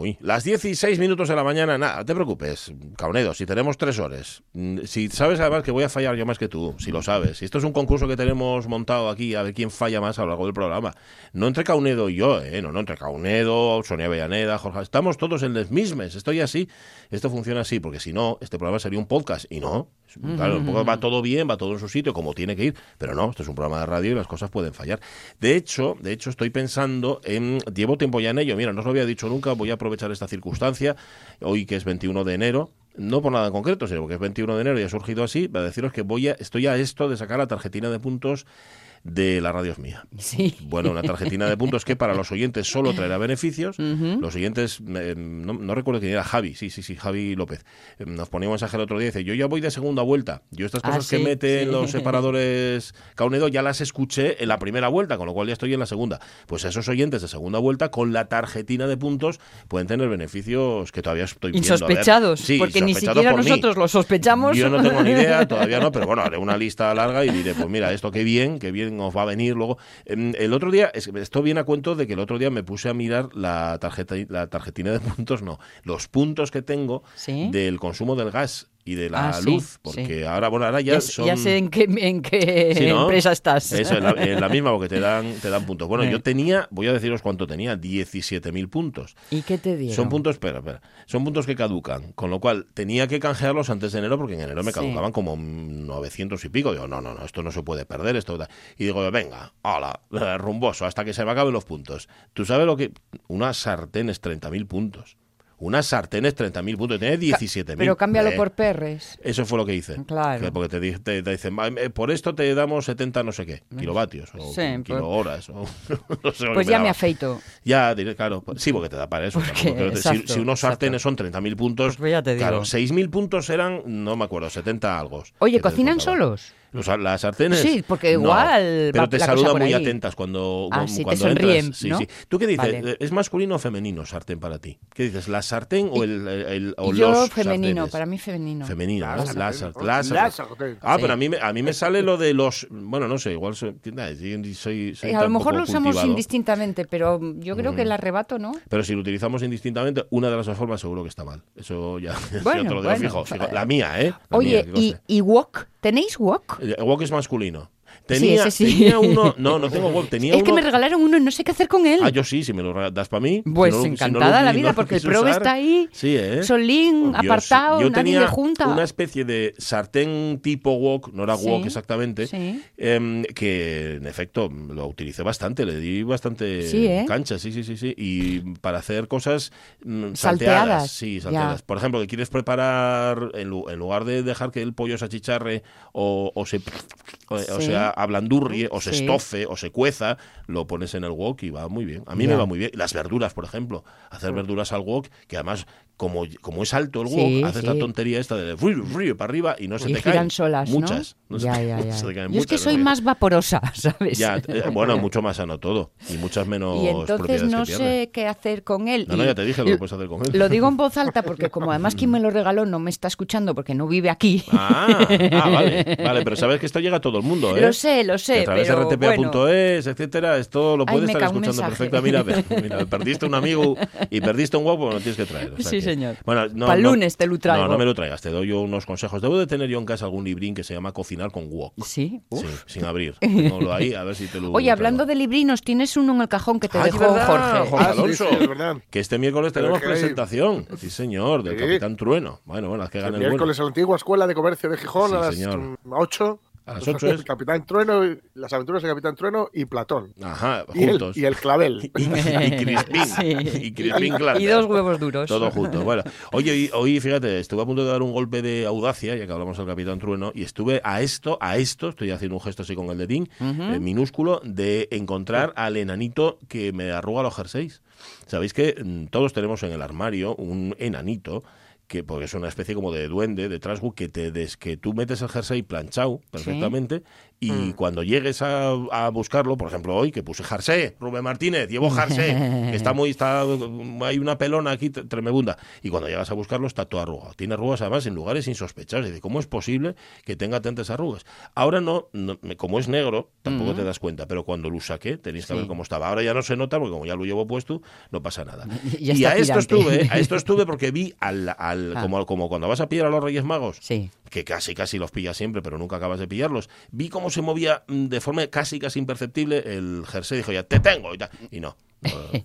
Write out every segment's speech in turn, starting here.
Uy, las 16 minutos de la mañana, nada, te preocupes, Caunedo, si tenemos tres horas, mm, si sabes además que voy a fallar yo más que tú, si lo sabes, si esto es un concurso que tenemos montado aquí, a ver quién falla más a lo largo del programa, no entre Caunedo y yo, ¿eh? no, no, entre Caunedo, Sonia Bellaneda, Jorge, estamos todos en les mismes, estoy así, esto funciona así, porque si no, este programa sería un podcast, y no, claro, va todo bien, va todo en su sitio, como tiene que ir, pero no, esto es un programa de radio y las cosas pueden fallar. De hecho, de hecho, estoy pensando en, llevo tiempo ya en ello, mira, no os lo había dicho nunca, voy a aprovechar esta circunstancia, hoy que es 21 de enero, no por nada en concreto, sino porque es 21 de enero y ha surgido así, para deciros que voy a, estoy a esto de sacar la tarjetina de puntos de la radio es mía. Sí. Bueno, una tarjetina de puntos que para los oyentes solo traerá beneficios. Los oyentes, eh, no, recuerdo quién era, Javi, sí, sí, sí, Javi López. Eh, nos ponía un mensaje el otro día y dice, yo ya voy de segunda vuelta. Yo estas Ah, cosas que meten sí. los separadores Caunedo ya las escuché en la primera vuelta, con lo cual ya estoy en la segunda. Pues esos oyentes de segunda vuelta con la tarjetina de puntos pueden tener beneficios que todavía estoy viendo. Insospechados, Sí, porque ni siquiera por nosotros lo sospechamos. Yo no tengo ni idea, todavía no, pero bueno, haré una lista larga y diré, pues mira, esto qué bien, qué bien os va a venir luego. Em, El otro día, es- esto viene a cuento de que el otro día me puse a mirar la tarjeta, la tarjetina de puntos, no, los puntos que tengo Sí. del consumo del gas y de la Ah, sí, luz, porque sí. ahora, bueno, ahora ya, Ya, son... ya sé en qué, en qué Sí, ¿no? empresa estás. Eso, en la, en la misma, porque te dan, te dan puntos. Bueno, Eh. yo tenía, voy a deciros cuánto tenía, 17.000 puntos. ¿Y qué te dieron? Son puntos, espera, espera, son puntos que caducan, con lo cual tenía que canjearlos antes de enero porque en enero me caducaban como 900 y pico. Digo, no, no, no, esto no se puede perder, esto. Y digo, venga, hola, rumboso, hasta que se me acaben los puntos. ¿Tú sabes lo que? Unas sartenes, 30.000 puntos. Unas sartenes, 30.000 puntos. Tenía 17.000. Pero cámbialo Eh, por perres. Eso fue lo que hice. Claro. Que Porque te, te- te dicen, "Va, eh, por esto te damos 70 no sé qué, kilovatios o Sí, pues- kilohoras. O, no sé lo que Pues ya me afeito. Ya, claro. pues Sí, porque te da para eso. Porque, si, unos sartenes son 30.000 puntos, Pues ya te digo. claro, 6.000 puntos eran, no me acuerdo, 70 algo. Oye, ¿cocinan solos? Los- las sartenes. Sí, porque No, igual pero va te saludan muy ahí. atentas cuando, Ah, sí, te cuando sonríen, entras. Sí, ¿no? sí. ¿Tú qué dices? Vale. ¿Es masculino o femenino sartén para ti? ¿Qué dices? ¿La sartén o el, el- o Yo los femenino, sartenes? para mí femenino. Femenino, La ¿no? sartén. Ah, Sí. pero a mí, me, a mí me sale lo de los... Bueno, no sé, igual soy, Eh, a lo mejor lo usamos cultivado. indistintamente, pero yo creo que el arrebato, ¿no? Pero si lo utilizamos indistintamente, una de las dos formas seguro que está mal. Eso ya, Bueno, te lo digo bueno. fijo, fijo. La mía, ¿eh? La Oye, mía, que ¿y, conste. ¿y wok? ¿Tenéis wok? El wok es masculino. Tenía, ese sí. tenía uno... No, no tengo wok. Tenía Es que me regalaron uno y no sé qué hacer con él. Ah, yo sí, si me lo das para mí. Pues Si no lo- si no lo- encantada la vida, porque el quise Pro usar. está ahí, Sí, ¿eh? solín, apartado, yo nadie tenía junta. una especie de sartén tipo wok, no era wok exactamente, sí. em, que en efecto lo utilicé bastante, le di bastante ¿eh? cancha, sí, sí, sí, sí, y para hacer cosas mm, Salteadas, salteadas, sí, salteadas. ya. Por ejemplo, que quieres preparar, en, lu- en lugar de dejar que el pollo se achicharre o, o se o, o sea ablandurrie o se Sí. estofe o se cueza, lo pones en el wok y va muy bien. A mí me va muy bien. Las verduras, por ejemplo, hacer verduras al wok, que además como, como es alto el wok, Sí, haces sí. la tontería esta de frío, frío para arriba y no se y te caen. solas, muchas. ¿no? Ya, ya, ya. se te caen Yo es que muchas, soy ¿no? más vaporosa, ¿sabes? Ya, eh, bueno, mucho más sano todo y muchas menos y entonces no que sé qué hacer con él. No, no, ya te dije lo que puedes hacer con él. Lo digo en voz alta porque como además quien me lo regaló no me está escuchando porque no vive aquí. Ah, ah, vale, vale, pero sabes que esto llega a todo el mundo, ¿eh? Lo sé, lo sé, Que a través pero de rtpa.es, bueno. etcétera, esto lo Ay, puedes me estar escuchando perfectamente. Mira, mira, perdiste un amigo y perdiste un guapo, no tienes que traer. o sea Sí, que- señor. Bueno, no, Pa'l no- lunes te lo traigo. No, no me lo traigas, te doy yo unos consejos. Debo de tener yo en casa algún librín que se llama Cocinar con wok. Sí. Sí, sin abrir. Tengo ahí, a ver si te lo Oye, hablando de librinos, tienes uno en el cajón que te Ay, dejó ¿verdad? Jorge. Jorge Ah, sí, Alonso. sí. Que este miércoles tenemos presentación. Sí, señor, del Sí. Capitán Trueno. Bueno, bueno, haz que El el bueno. miércoles a la antigua Escuela de Comercio de Gijón Sí, a las señor. mm, 8. A las ocho es. Capitán Trueno, y- las aventuras de Capitán Trueno y Platón. Ajá, Y el, juntos. y el clavel. Y, y Crispín. Sí. Y Crispín Y Glander. dos huevos duros. Todo junto. Bueno, oye, hoy, hoy, fíjate, estuve a punto de dar un golpe de audacia, ya que hablamos del Capitán Trueno, y estuve a esto, a esto, estoy haciendo un gesto así con el dedín, eh, minúsculo, de encontrar al enanito que me arruga los jerseys. Sabéis que mm, todos tenemos en el armario un enanito que porque es una especie como de duende, de trasgu, que te des, que tú metes el jersey planchado perfectamente y Mm. cuando llegues a, a buscarlo, por ejemplo hoy que puse jersey, Rubén Martínez, llevo que está muy, está, hay una pelona aquí tre- tremenda, y cuando llegas a buscarlo está todo arrugado. Tiene arrugas además en lugares insospechados. Y dice, ¿cómo es posible que tenga tantas arrugas? Ahora no, no- como es negro, tampoco te das cuenta, pero cuando lo saqué tenéis que Sí. ver cómo estaba. Ahora ya no se nota porque como ya lo llevo puesto, no pasa nada. Y a esto estuve, a esto estuve porque vi al, al- Ah. como, como cuando vas a pillar a los Reyes Magos, Sí. Que casi casi los pillas siempre, pero nunca acabas de pillarlos. Vi cómo se movía mm, de forma casi casi imperceptible el jersey, dijo ya, te tengo y tal. Y no,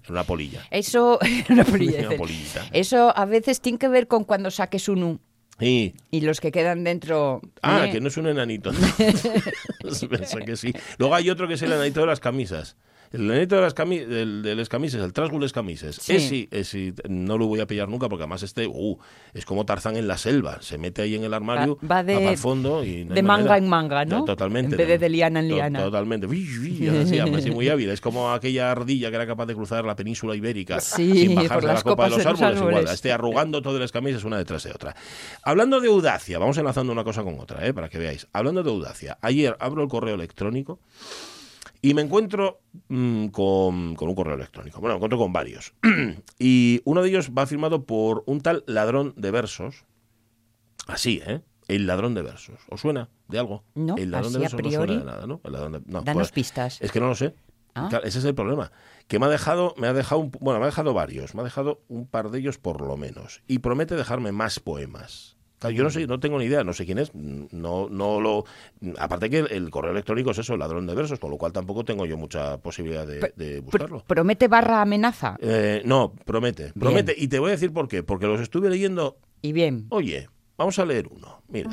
una polilla. Eso, una polilla, Una dice. polillita. Eso a veces tiene que ver con cuando saques un U Y, y los que quedan dentro. ah, ¿eh? que no es un enanito. Pensé que sí. Luego hay otro que es el enanito de las camisas. El enanito de las del, de las camises, el trasgu de las camises. Sí. Ese ese no lo voy a pillar nunca porque además este, uh, es como Tarzán en la selva. Se mete ahí en el armario, Va- va de- para el fondo y no de manga manera. en manga, ¿no? Totalmente. En vez de de liana en To- liana. Totalmente. Uy, uy, así, así muy hábil. Es como aquella ardilla que era capaz de cruzar la península ibérica Sí, sin por bajarse de las la copa de los de los árboles. Igual, árboles. esté arrugando todas las camisas una detrás de otra. Hablando de audacia, vamos enlazando una cosa con otra, ¿eh? para que veáis. Hablando de audacia, ayer abro el correo electrónico y me encuentro mm, con, con un correo electrónico. Bueno, me encuentro con varios. y uno de ellos va firmado por un tal ladrón de versos. Así, ¿eh? El ladrón de versos. ¿Os suena de algo? No, el ladrón de a versos no priori. suena de nada, ¿no? El ladrón de- no, Danos pues, pistas. es que no lo sé. Ah. Claro, ese es el problema. Que me ha dejado, me ha dejado, un- bueno, me ha dejado varios, me ha dejado un par de ellos por lo menos. Y promete dejarme más poemas. Claro, yo no sé, no tengo ni idea, no sé quién es, no, no lo. Aparte que el, correo electrónico es eso, ladrón de versos, con lo cual tampoco tengo yo mucha posibilidad de, buscarlo. ¿Promete barra amenaza? Eh, no, promete, promete. Y te voy a decir por qué, porque los estuve leyendo. Y bien. Oye, vamos a leer uno. Mira.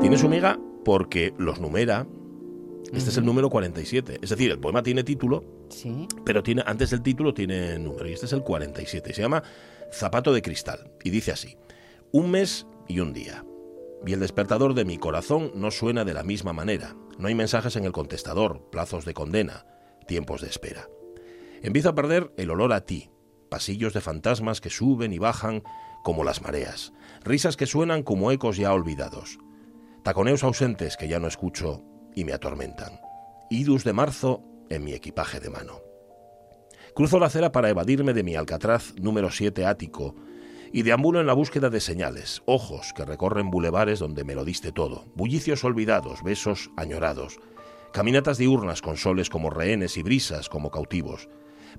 Tiene su miga porque los numera. Este es el número 47. Es decir, el poema tiene título, Sí. pero tiene, antes del título tiene número. Y este es el 47. Y se llama Zapato de Cristal. Y dice así: Un mes y un día. Y el despertador de mi corazón no suena de la misma manera. No hay mensajes en el contestador, plazos de condena, tiempos de espera. Empiezo a perder el olor a ti, pasillos de fantasmas que suben y bajan como las mareas, risas que suenan como ecos ya olvidados, taconeos ausentes que ya no escucho y me atormentan, idus de marzo en mi equipaje de mano. Cruzo la acera para evadirme de mi alcatraz número 7 ático y deambulo en la búsqueda de señales, ojos que recorren bulevares donde me lo diste todo, bullicios olvidados, besos añorados, caminatas diurnas con soles como rehenes y brisas como cautivos,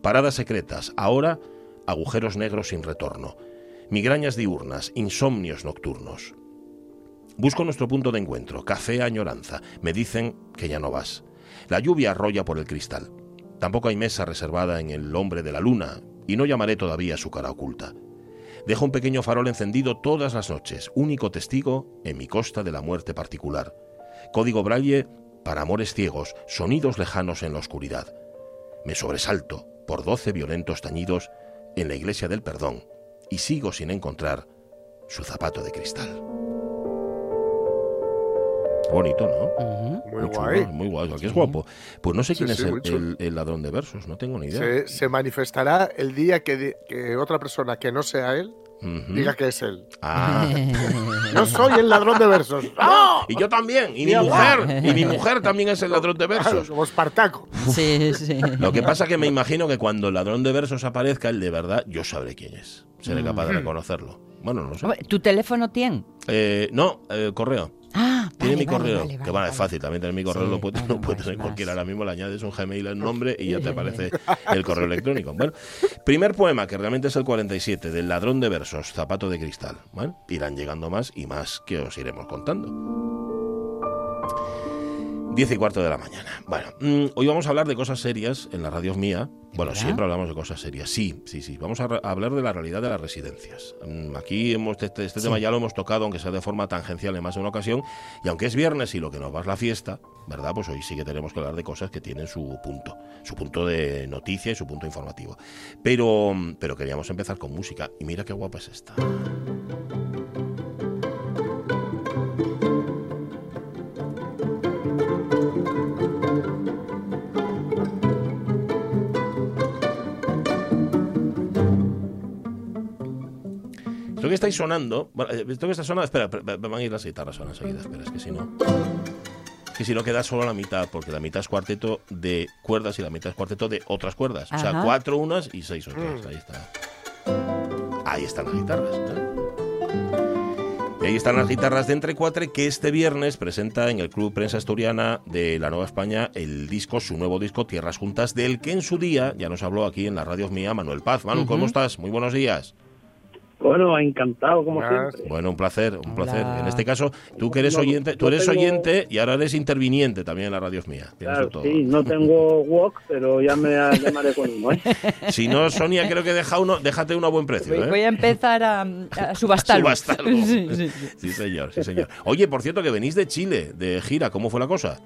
paradas secretas, ahora agujeros negros sin retorno, migrañas diurnas, insomnios nocturnos. Busco nuestro punto de encuentro, café añoranza, me dicen que ya no vas. La lluvia arrolla por el cristal. Tampoco hay mesa reservada en el hombre de la luna, y no llamaré todavía su cara oculta. Dejo un pequeño farol encendido todas las noches, único testigo en mi costa de la muerte particular. Código braille para amores ciegos, sonidos lejanos en la oscuridad. Me sobresalto por doce violentos tañidos en la iglesia del perdón y sigo sin encontrar su zapato de cristal. Bonito, ¿no? Muy chulo, guay. muy guay, que es guapo. Pues no sé quién sí, es el, chulo. el- el ladrón de versos, no tengo ni idea. Se, se manifestará el día que, otra persona que no sea él diga que es él. Ah. Yo soy el ladrón de versos. ¡Ah! Y yo también, y mi mujer, y mi mujer también es el ladrón de versos. como Espartaco. Sí, sí. Lo que pasa que me imagino que cuando el ladrón de versos aparezca, el de verdad, yo sabré quién es. Seré capaz de reconocerlo. Bueno, no sé. ¿Tu teléfono tiene? Eh, no, eh, correo. Tiene vale, mi correo. vale, que vale, bueno, es fácil, también tener mi correo Sí, lo puede, bueno, lo puede más, tener más. cualquiera. Ahora mismo le añades un Gmail al nombre y ya te aparece el correo electrónico. Bueno, primer poema, que realmente es el 47, del ladrón de versos, zapato de cristal. ¿vale? Irán llegando más y más que os iremos contando. Diez y cuarto de la mañana. Bueno, mm, hoy vamos a hablar de cosas serias en la radio mía. Bueno, ¿Verdad? siempre hablamos de cosas serias. Sí, sí, sí. Vamos a, hablar de la realidad de las residencias. Mm, Aquí hemos, este, este Sí. tema ya lo hemos tocado, aunque sea de forma tangencial en más de una ocasión. Y aunque es viernes y lo que nos va es la fiesta, ¿verdad? Pues hoy sí que tenemos que hablar de cosas que tienen su punto, su punto de noticia y su punto informativo. Pero, pero queríamos empezar con música. Y mira qué guapa es esta. Que estáis sonando, bueno, eh, esto que está sonando, espera, van a ir las guitarras ahora enseguida, espera, es que si no... Que si no queda solo la mitad, porque la mitad es cuarteto de cuerdas y la mitad es cuarteto de otras cuerdas. O sea, Ajá. cuatro unas y seis otras. Ahí está. Ahí están las guitarras. ¿eh? Y ahí están las guitarras de Entrecuatre que este viernes presenta en el Club Prensa Asturiana de la Nueva España el disco, su nuevo disco Tierras Juntas, del que en su día ya nos habló aquí en la radio mía Manuel Paz. Manu, ¿cómo estás? Muy buenos días. Bueno, encantado, como Más. siempre. Bueno, un placer, un placer. Hola. En este caso, tú que eres oyente, tú eres oyente y ahora eres interviniente también en la radio mía. Tienes Claro, todo. sí, no tengo wok, pero ya me llamaré con uno, ¿eh? Si no, Sonia, creo que deja uno, déjate uno a buen precio. Voy, ¿eh? voy a empezar a, a subastarlo. Subastarlo. Sí, sí, sí. Sí, señor, sí, señor. Oye, por cierto, que venís de Chile, de gira, ¿cómo fue la cosa?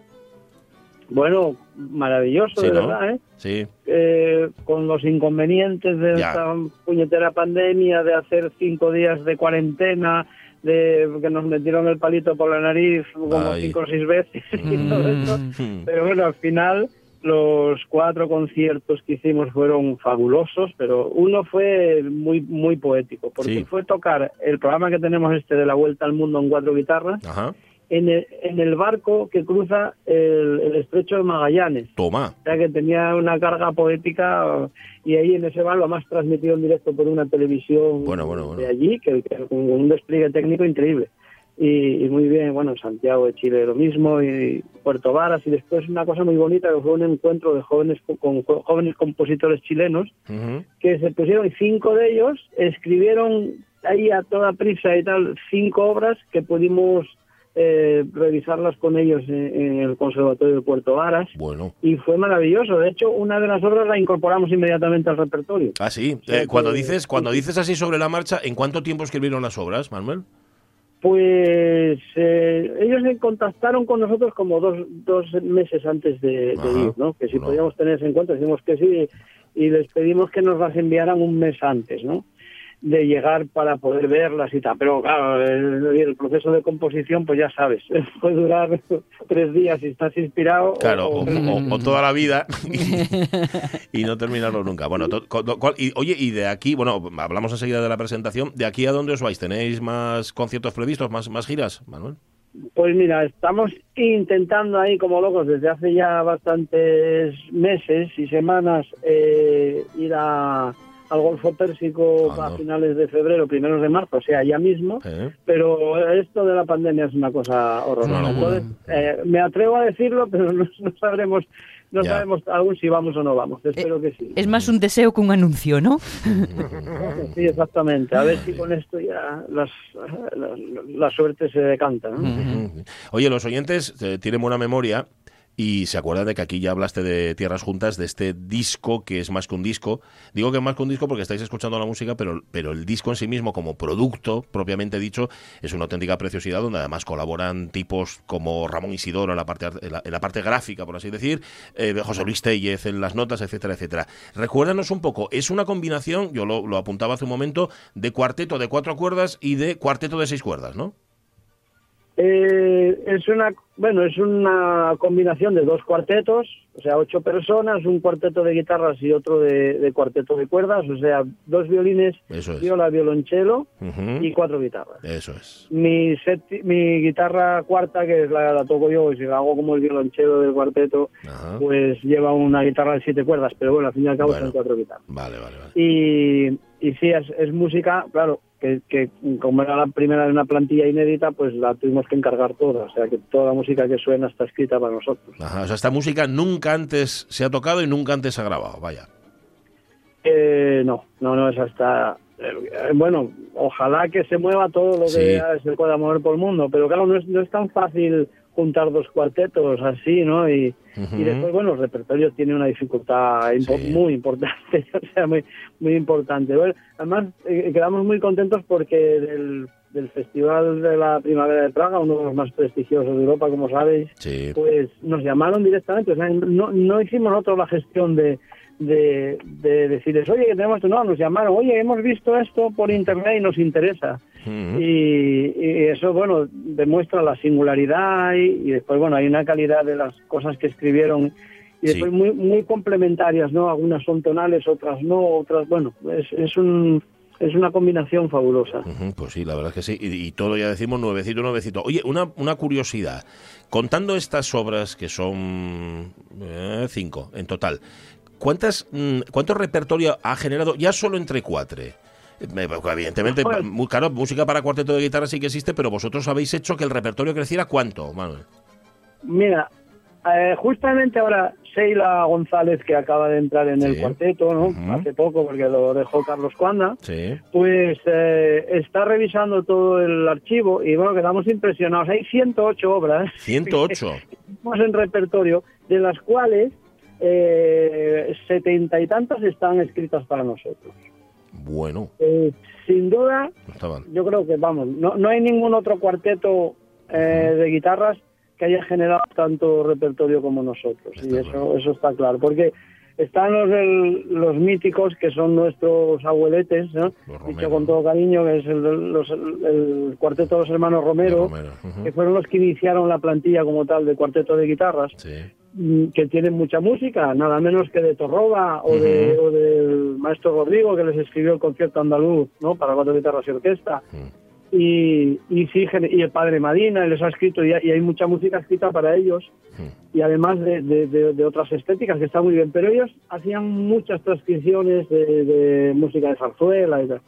Bueno, maravilloso, Sí, de ¿no? verdad, ¿eh? Sí, Eh, Con los inconvenientes de Ya. esta puñetera pandemia, de hacer cinco días de cuarentena, de que nos metieron el palito por la nariz como Ay. cinco o seis veces y todo eso. Mm. Pero bueno, al final los cuatro conciertos que hicimos fueron fabulosos, pero uno fue muy muy poético, porque Sí. fue tocar el programa que tenemos este de la Vuelta al Mundo en cuatro guitarras Ajá. En el, en el barco que cruza el, el estrecho de Magallanes. Toma. O sea que tenía una carga poética y ahí en ese bar lo más transmitido en directo por una televisión Bueno, bueno, bueno. de allí, que, un despliegue técnico increíble. Y, y muy bien, bueno, en Santiago de Chile lo mismo, y Puerto Varas, y después una cosa muy bonita que fue un encuentro de jóvenes co- con, jóvenes compositores chilenos que se pusieron, y cinco de ellos escribieron ahí a toda prisa y tal, cinco obras que pudimos eh, revisarlas con ellos en, en el Conservatorio de Puerto Varas Bueno. y fue maravilloso. De hecho, una de las obras la incorporamos inmediatamente al repertorio. Ah, sí. sea, Eh, cuando que- dices, cuando dices así sobre la marcha, ¿en cuánto tiempo escribieron las obras, Manuel? Pues eh, ellos se contactaron con nosotros como dos, dos meses antes de, ir, ¿no? Que si No. podíamos tener ese encuentro, decimos que sí y les pedimos que nos las enviaran un mes antes, ¿no? De llegar para poder verlas y tal. Pero claro, el, el proceso de composición, pues ya sabes, puede durar tres días si estás inspirado. o- Claro, o, o- o- o toda la vida y, no terminarlo nunca. Bueno, to- cual- y, oye, y de aquí, bueno, hablamos enseguida de la presentación. ¿De aquí a dónde os vais? ¿Tenéis más conciertos previstos, más, más giras, Manuel? Pues mira, estamos intentando ahí como locos desde hace ya bastantes meses y semanas eh, ir a, al Golfo Pérsico Ah, a finales de febrero, primeros de marzo, o sea, ya mismo. ¿Eh? Pero esto de la pandemia es una cosa horrorosa. Entonces, eh, me atrevo a decirlo, pero no, no sabremos, no Ya. sabemos aún si vamos o no vamos. Espero que sí. Es más un deseo que un anuncio, ¿no? Sí, exactamente. A ver si con esto ya las, la, la suerte se decanta. Oye, los oyentes eh, tienen buena memoria y se acuerdan de que aquí ya hablaste de Tierras Juntas, de este disco que es más que un disco. Digo que es más que un disco porque estáis escuchando la música, pero, pero el disco en sí mismo, como producto propiamente dicho, es una auténtica preciosidad donde además colaboran tipos como Ramón Isidoro en la parte, art- en la, en la parte gráfica, por así decir, eh, José Luis Tellez en las notas, etcétera, etcétera. Recuérdanos un poco, es una combinación, yo lo, lo apuntaba hace un momento, de cuarteto de cuatro cuerdas y de cuarteto de seis cuerdas, ¿no? Eh, es una bueno es una combinación de dos cuartetos o sea ocho personas un cuarteto de guitarras y otro de, de cuarteto de cuerdas o sea dos violines Eso es. viola violonchelo y cuatro guitarras Eso es. mi mi guitarra cuarta que es la, la toco yo y si la hago como el violonchelo del cuarteto pues lleva una guitarra de siete cuerdas pero bueno al fin y al cabo Bueno. son cuatro guitarras Vale, vale, vale. y, y sí, es, es música, claro, que, que como era la primera de una plantilla inédita, pues la tuvimos que encargar toda. O sea, que toda la música que suena está escrita para nosotros. Ajá, o sea, esta música nunca antes se ha tocado y nunca antes se ha grabado, vaya. Eh, no, no, no, es hasta... eh, bueno, ojalá que se mueva todo lo Sí. que se pueda mover por el mundo, pero claro, no es, no es tan fácil juntar dos cuartetos así, ¿no? Y, después, bueno, el repertorio tiene una dificultad impo- Sí. muy importante, o sea, muy, muy importante. Bueno, además, eh, quedamos muy contentos porque del, del Festival de la Primavera de Praga, uno de los más prestigiosos de Europa, como sabéis, Sí. pues nos llamaron directamente, o sea, no, no hicimos nosotros la gestión de, de, de decirles, oye, que tenemos esto, no, nos llamaron, oye, hemos visto esto por internet y nos interesa. Y, y eso, bueno, demuestra la singularidad y, y después, bueno, hay una calidad de las cosas que escribieron y después muy, muy complementarias, ¿no? Algunas son tonales, otras no, otras, bueno, es, es un es una combinación fabulosa. Pues sí, la verdad es que sí. Y, y todo ya decimos nuevecito, nuevecito. Oye, una, una curiosidad. Contando estas obras, que son eh, cinco en total, ¿cuántas, mm, ¿cuánto repertorio ha generado ya solo entre cuatro? Evidentemente, Pues- muy claro, música para cuarteto de guitarra sí que existe, pero vosotros habéis hecho que el repertorio creciera cuánto, Manuel. Mira, eh, justamente ahora Sheila González, que acaba de entrar en el cuarteto, ¿no? Hace poco, porque lo dejó Carlos Cuanda, Sí. pues eh, está revisando todo el archivo y bueno, quedamos impresionados. Hay 108 obras 108. tenemos en repertorio, de las cuales setenta y tantas están escritas para nosotros. Bueno, Eh, sin duda, no yo creo que, vamos, no, no hay ningún otro cuarteto eh, de guitarras que haya generado tanto repertorio como nosotros. Está y eso, claro. eso está claro. Porque están los, del- los míticos que son nuestros abueletes, ¿no? Dicho con todo cariño, que es el, los- el cuarteto de los hermanos Romero, que fueron los que iniciaron la plantilla como tal de cuarteto de guitarras Sí. Mm, que tienen mucha música, nada menos que de Torroba o, de, Ujú. o del maestro Rodrigo, que les escribió el concierto andaluz ¿no? para cuatro guitarras y orquesta. Y, y sí, y el padre Madina les ha escrito, y, hay- mucha música escrita para ellos. Y además de, de- de- de otras estéticas que está muy bien. Pero ellos hacían muchas transcripciones de, música de zarzuela y tal.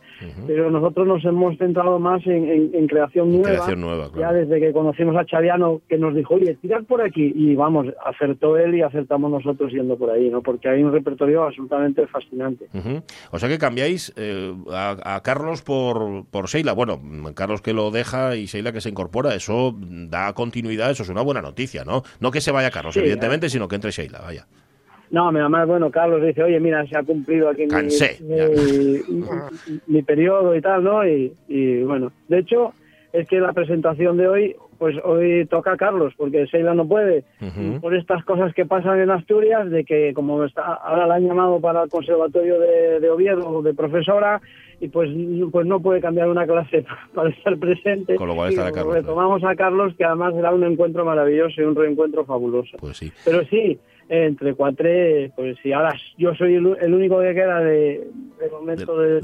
Pero nosotros nos hemos centrado más en, en- en creación nueva. Creación nueva, Ya claro. desde que conocimos a Chaviano, que nos dijo, oye, tirad por aquí. Y vamos, acertó él y acertamos nosotros yendo por ahí, ¿no? Porque hay un repertorio absolutamente fascinante. O sea que cambiáis eh, a, a Carlos por, por Sheila. Bueno, Carlos que lo deja y Sheila que se incorpora, eso da continuidad, eso es una buena noticia, ¿no? No que se vaya Carlos, Sí, evidentemente, sino que entre Sheila, vaya. No, mi mamá, bueno, Carlos dice, oye, mira, se ha cumplido aquí mi, Cansé, mi, mi- mi periodo y tal, ¿no? Y, y, bueno, de hecho, es que la presentación de hoy, pues hoy toca a Carlos, porque Sheila no puede. Por estas cosas que pasan en Asturias, de que como está, ahora la han llamado para el Conservatorio de, de Oviedo de profesora, y pues, pues no puede cambiar una clase para estar presente. Con lo cual estará Carlos, Retomamos a Carlos, que además será un encuentro maravilloso y un reencuentro fabuloso. Pues sí. Pero sí, entre cuatro, pues sí, ahora yo soy el, el único que queda de, de momento De-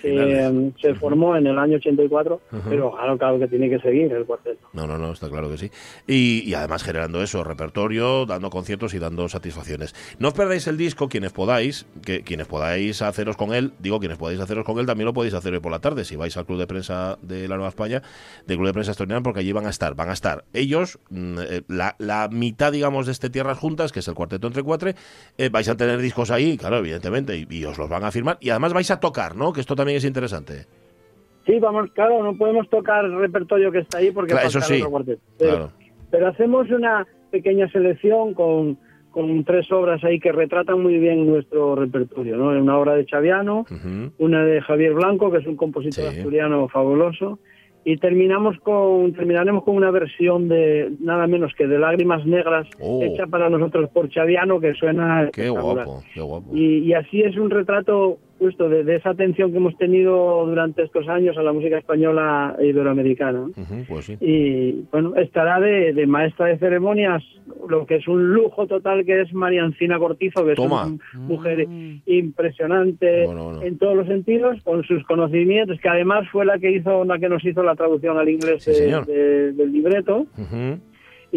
que se formó en el año 84, Ujú. pero claro, claro que tiene que seguir el cuarteto. No, no, no, está claro que sí. Y, y además generando eso, repertorio, dando conciertos y dando satisfacciones. No os perdáis el disco, quienes podáis, que quienes podáis haceros con él, digo, quienes podáis haceros con él, también lo podéis hacer hoy por la tarde, si vais al Club de Prensa de la Nueva España, del Club de Prensa Asturiana, porque allí van a estar, van a estar ellos, mm, eh, la, la mitad, digamos, de este Tierras Juntas, que es el cuarteto entre cuatro, eh, vais a tener discos ahí, claro, evidentemente, y, y os los van a firmar, y además vais a tocar, ¿no? Que esto también es interesante. Sí, vamos, claro, no podemos tocar el repertorio que está ahí porque Claro, eso sí, otro cuarteto. Pero, Claro. pero hacemos una pequeña selección con, con tres obras ahí que retratan muy bien nuestro repertorio, ¿no? Una obra de Chaviano, una de Javier Blanco, que es un compositor Sí. asturiano fabuloso, y terminamos con terminaremos con una versión de nada menos que de Lágrimas Negras Oh. hecha para nosotros por Chaviano que suena Qué guapo, qué guapo. Y, y así es un retrato justo de, de esa atención que hemos tenido durante estos años a la música española e iberoamericana. Pues sí. Y bueno, estará de, de maestra de ceremonias, lo que es un lujo total, que es Mariancina Cortizo, que Toma. es una mujer Mm. impresionante Bueno, bueno. en todos los sentidos, con sus conocimientos, que además fue la que hizo, la que nos hizo la traducción al inglés Sí, de- señor. de- del libreto.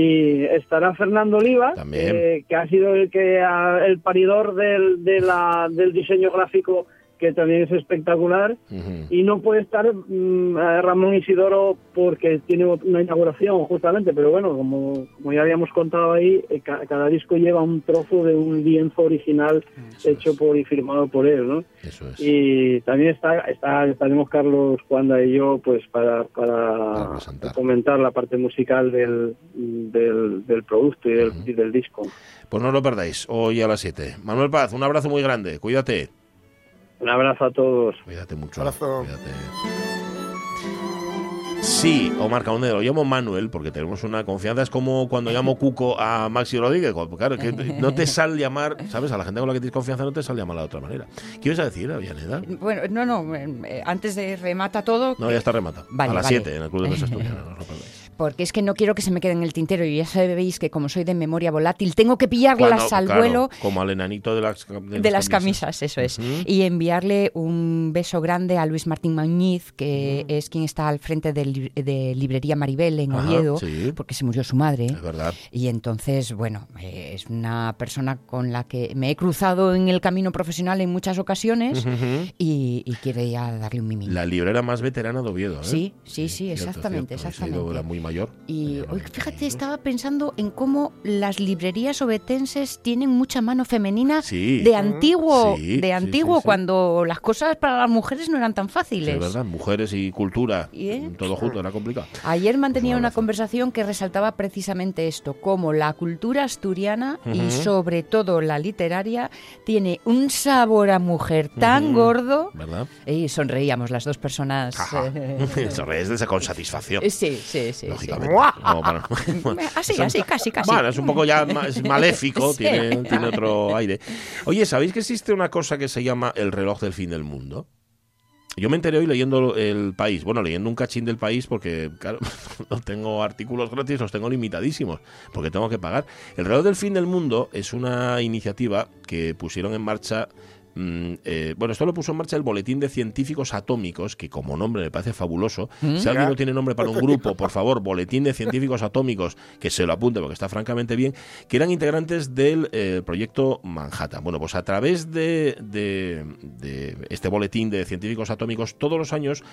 Y estará Fernando Oliva, eh, que ha sido el que ha- el paridor del, de la- del diseño gráfico, que también es espectacular. Y no puede estar mm, eh, Ramón Isidoro porque tiene una inauguración justamente, pero bueno, como, como ya habíamos contado ahí, eh, ca- cada disco lleva un trozo de un lienzo original Eso hecho es. por y firmado por él, ¿no? Eso es. Y también está, está estaremos Carlos, Juanda y yo pues para, Para comentar la parte musical del, del, del producto y del, y del disco. Pues no lo perdáis, hoy a las 7. Manuel Paz, un abrazo muy grande, cuídate. Un abrazo a todos. Cuídate mucho. Abrazo. Cuídate. Sí, Omar Caunero, lo llamo Manuel porque tenemos una confianza. Es como cuando llamo Cuco a Maxi Rodríguez. Claro, que no te sale llamar, ¿sabes? A la gente con la que tienes confianza no te sale llamar de otra manera. ¿Qué ibas a decir, Avianeda? Bueno, no, no, eh, antes de remata todo. No, ya está remata. Vale, a las vale. 7 en el Club de Mesa Asturiana, no lo perdáis. Porque es que no quiero que se me quede en el tintero. Y ya sabéis que como soy de memoria volátil, tengo que pillarlas Cuando- al claro, vuelo Como al enanito de las, de de las camisas, eso es. Ujú. Y enviarle un beso grande a Luis Martín Mañiz, que es quien está al frente de, li- de Librería Maribel en Ajá, Oviedo, sí. porque se murió su madre. Es verdad. Y entonces, bueno, es una persona con la que me he cruzado en el camino profesional en muchas ocasiones Ujú. y, y quiere ya darle un mimín. La librera más veterana de Oviedo. ¿eh? Sí, sí, sí, cierto, exactamente, cierto. Exactamente. Muy mayor. Y hoy, 90 fíjate, estaba pensando en cómo las librerías obetenses tienen mucha mano femenina Sí. de antiguo, Sí, de antiguo sí, cuando las cosas para las mujeres no eran tan fáciles. es verdad, mujeres y cultura, ¿Y, eh? todo junto, era complicado. Ayer mantenía un una conversación que resaltaba precisamente esto, cómo la cultura asturiana y sobre todo la literaria tiene un sabor a mujer tan gordo. ¿Verdad? Y sonreíamos las dos personas. Eh, desde con satisfacción. Sí, sí, sí. Lógicamente. Para- Así, Son- así, casi, casi. Bueno, es un poco ya más maléfico, Sí. tiene, tiene otro aire. Oye, ¿sabéis que existe una cosa que se llama el reloj del fin del mundo? Yo me enteré hoy leyendo El País, bueno, leyendo un cachín del País porque, claro, no tengo artículos gratis, los tengo limitadísimos, porque tengo que pagar. El reloj del fin del mundo es una iniciativa que pusieron en marcha mm, eh, bueno, esto lo puso en marcha el Boletín de Científicos Atómicos, que como nombre me parece fabuloso. Si alguien no tiene nombre para un grupo, por favor, Boletín de Científicos Atómicos, que se lo apunte porque está francamente bien, que eran integrantes del eh, proyecto Manhattan. Bueno, pues a través de, de- de este Boletín de Científicos Atómicos, todos los años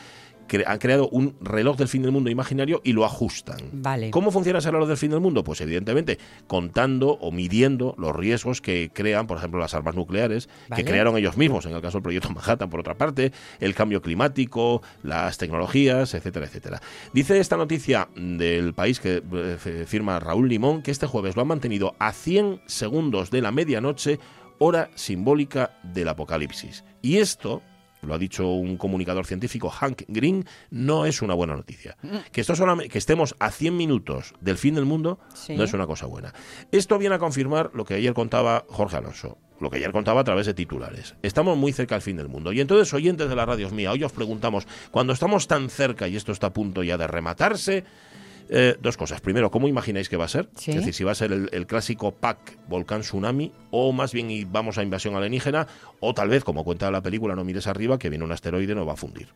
cre- han creado un reloj del fin del mundo imaginario y lo ajustan. Vale. ¿Cómo funciona ese reloj del fin del mundo? Pues evidentemente contando o midiendo los riesgos que crean, por ejemplo, las armas nucleares, Vale. que crearon ellos mismos, en el caso del proyecto Manhattan, por otra parte, el cambio climático, las tecnologías, etcétera, etcétera. Dice esta noticia del país que eh, firma Raúl Limón que este jueves lo han mantenido a 100 segundos de la medianoche, hora simbólica del apocalipsis. Y esto lo ha dicho un comunicador científico, Hank Green, no es una buena noticia. Que, esto solamente, que estemos a 100 minutos del fin del mundo Sí. no es una cosa buena. Esto viene a confirmar lo que ayer contaba Jorge Alonso, lo que ayer contaba a través de titulares. Estamos muy cerca del fin del mundo. Y entonces, oyentes de la radios mía, hoy os preguntamos, cuando estamos tan cerca y esto está a punto ya de rematarse, eh, dos cosas. Primero, ¿cómo imagináis que va a ser? Sí. Es decir, si va a ser el, el clásico PAC volcán tsunami, o más bien y vamos a invasión alienígena, o tal vez, como cuenta la película No mires arriba, que viene un asteroide y nos va a fundir.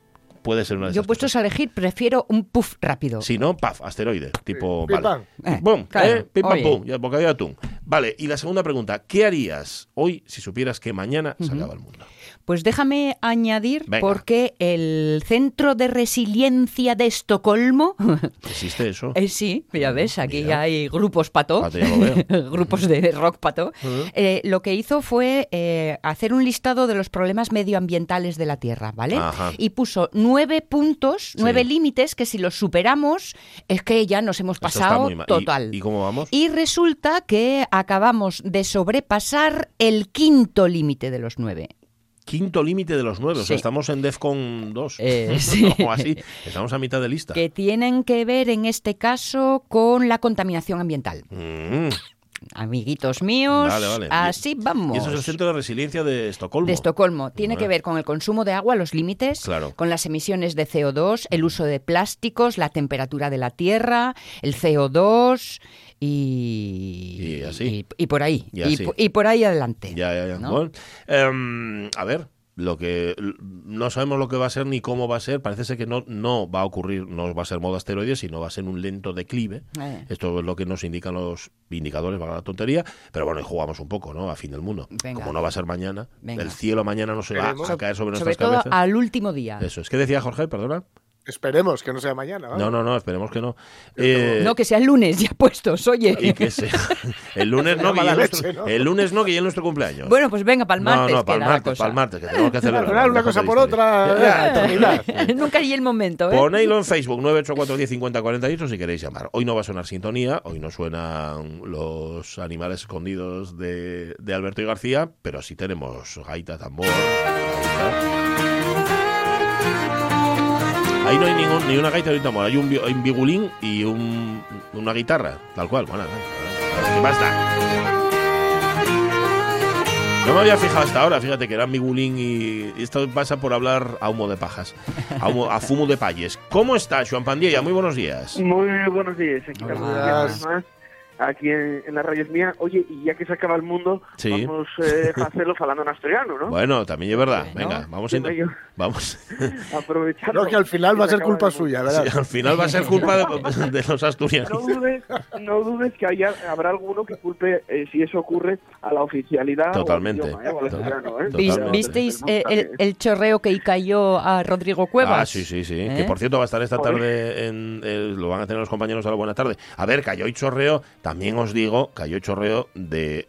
Puede ser una de Yo puestos a elegir, prefiero un puff rápido. si no, paf, asteroide, tipo... Pim, vale. Eh, Pum, claro, eh, pim, pam, pum, ya, bocadillo de atún. Vale, y la segunda pregunta, ¿qué harías hoy si supieras que mañana se acaba el mundo? Pues déjame añadir, Venga. porque el Centro de Resiliencia de Estocolmo, ¿Existe eso? eh, sí, ya ves, aquí Mira. hay grupos pato, veo. grupos de rock pato, eh, lo que hizo fue eh, hacer un listado de los problemas medioambientales de la Tierra, ¿vale? Ajá. Y puso nueve puntos, nueve límites que si los superamos es que ya nos hemos pasado muy mal. ¿Y- total. ¿Y, cómo vamos? Y resulta que acabamos de sobrepasar el quinto límite de los nueve. Quinto límite de los nueve, o sea, Sí. estamos en DEFCON 2. Eh, sí. o así, estamos a mitad de lista. Que tienen que ver en este caso con la contaminación ambiental. Mm, Amiguitos míos, Vale, vale. así vamos. Y eso es el Centro de Resiliencia de Estocolmo. de Estocolmo. Tiene Vale. que ver con el consumo de agua, los límites, Claro. con las emisiones de CO2, el uso de plásticos, la temperatura de la Tierra, el CO2 y, Y así. y, y por ahí. Y por ahí adelante. Ya, ya, ya. ¿no? Bueno, em, a ver, lo que no sabemos lo que va a ser ni cómo va a ser. Parece ser que no, no va a ocurrir, no va a ser modo asteroide, sino va a ser un lento declive. Eh. Esto es lo que nos indican los indicadores, valga la tontería. Pero bueno, y jugamos un poco, ¿no? A fin del mundo. Venga. Como no va a ser mañana, Venga. el cielo mañana no se va a caer sobre, Sobre nuestras todo cabezas. al último día. Eso es. ¿Qué decía Jorge? Perdona. Esperemos que no sea mañana. ¿vale? No, no, no, esperemos que no. Eh, No, que sea el lunes ya puestos, oye. y que sea. El lunes no, que mala ya es nuestro, leche, ¿no? el lunes no, que ya es nuestro cumpleaños. Bueno, pues venga, para el martes. no, no, para el martes, para el martes, que tenemos que. Claro, una mejor cosa por otra, Ya, ya, eternidad. Nunca hay el momento, ¿eh? Ponedlo en Facebook, 984105048 si queréis llamar. Hoy no va a sonar sintonía, hoy no suenan los animales escondidos de, de Alberto y García, pero sí tenemos gaita, tambor, gaita. Ahí no hay ningún, ni una gaita ni un tambor, hay un, vi- hay un bigulín y un- una guitarra, tal cual. Bueno, ¿qué da? No me había fijado hasta ahora, fíjate que era mi bulín y esto pasa por hablar a humo de pajas, a, humo- a fumo de payes. ¿Cómo está, Joan Pandilla? Muy buenos días. Muy buenos días, aquí Hola. Aquí en, en la radio es mía. Oye, y ya que se acaba el mundo, Sí. vamos eh, a hacerlo falando en asturiano, ¿no? Bueno, también es verdad. Venga, vamos a Sí, yo- Vamos. Aprovechando. Creo que al final va a ser culpa suya, Sí, ¿verdad? al final va a ser culpa de, de los No asturianos. dudes, no dudes que haya, habrá alguno que culpe, eh, si eso ocurre, a la oficialidad. Totalmente. O idioma, eh, o asturiano, ¿eh. ¿Vis- Totalmente. ¿Visteis eh, el, el chorreo que cayó a Rodrigo Cuevas? Ah, sí, sí, sí. ¿Eh? Que por cierto va a estar esta tarde, en, eh, lo van a tener los compañeros a la buena tarde. A ver, cayó y chorreo, también os digo, cayó chorreo de,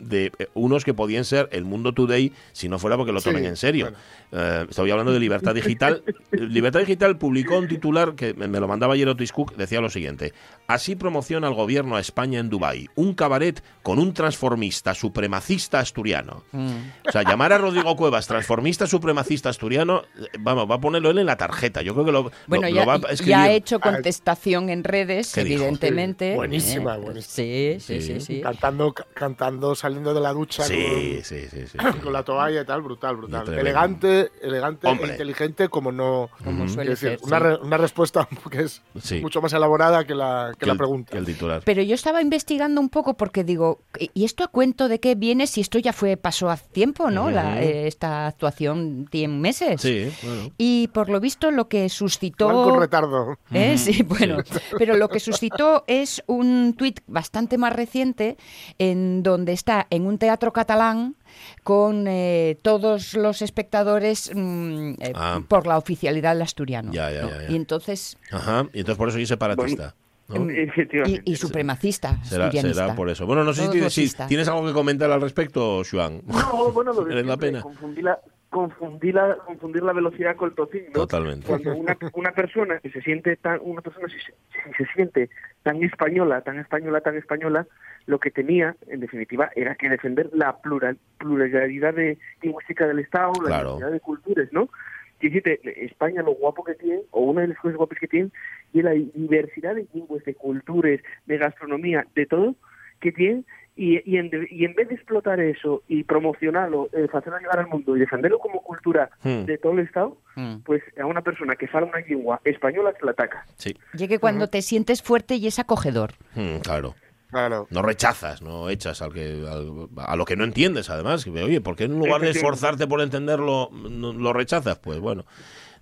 de eh, unos que podían ser el Mundo Today si no fuera porque lo Sí, tomen en serio. bueno. Eh, estoy hablando de Libertad Digital. Libertad Digital publicó un titular que me lo mandaba ayer Otis Cook, decía lo siguiente. Así promociona el gobierno a España en Dubái. Un cabaret con un transformista supremacista asturiano. Mm. O sea, llamar a Rodrigo Cuevas transformista supremacista asturiano, eh, vamos, va a ponerlo él en la tarjeta. Yo creo que lo, Bueno, lo- ya, lo va a ya escribir. ha hecho contestación en redes, evidentemente. Sí, buenísima, ¿eh? buenísima. Sí, sí, Sí. sí, sí. Cantando, ca- cantando, saliendo de la ducha Sí, sí, sí, sí. con, con la toalla y tal, brutal, brutal. Elegante, elegante Hombre. e inteligente como no... Como suele decir, ser. una, sí. re- una respuesta que es Sí. mucho más elaborada que la, que Que la el- pregunta. que el titular. Pero yo estaba investigando un poco porque digo, ¿y esto a cuento de qué viene si esto ya fue pasó hace tiempo, ¿no? La- eh, esta actuación tiene meses. Sí, bueno. Y por lo visto lo que suscitó... Con retardo. ¿Eh? Sí, bueno, pero lo que suscitó es un tuit bastante más reciente en donde está en un teatro catalán con eh, todos los espectadores mm, eh, Ah. por la oficialidad del asturiano. Ya, ya, ¿no? ya, ya. Y entonces Ajá, y entonces por eso soy separatista. ¿no? y, supremacista, Será, será por eso. Bueno, no sé si tienes, si tienes algo que comentar al respecto, Juan. No, bueno, lo Merece la pena. La, confundir la, confundir la velocidad con el tocino. ¿no? Totalmente. Cuando una, una persona que se siente tan, una persona si se, si se siente tan española, tan española, tan española, lo que tenía, en definitiva, era que defender la plural, pluralidad de, lingüística del Estado, la Claro. diversidad de culturas, ¿no? España lo guapo que tiene, o una de las cosas guapas que tiene, y la diversidad de lenguas, de culturas, de gastronomía, de todo que tiene, y, y, en, de- y en vez de explotar eso y promocionarlo, eh, hacerlo llegar al mundo y defenderlo como cultura Hmm. de todo el Estado, Mm. pues a una persona que fala una lengua española se la ataca. Sí, Llegue cuando te sientes fuerte y es acogedor. Mm, claro. Claro. No rechazas, no echas al que, al- a lo que no entiendes, además. Oye, ¿por qué en lugar de esforzarte por entenderlo, no- lo rechazas? Pues bueno,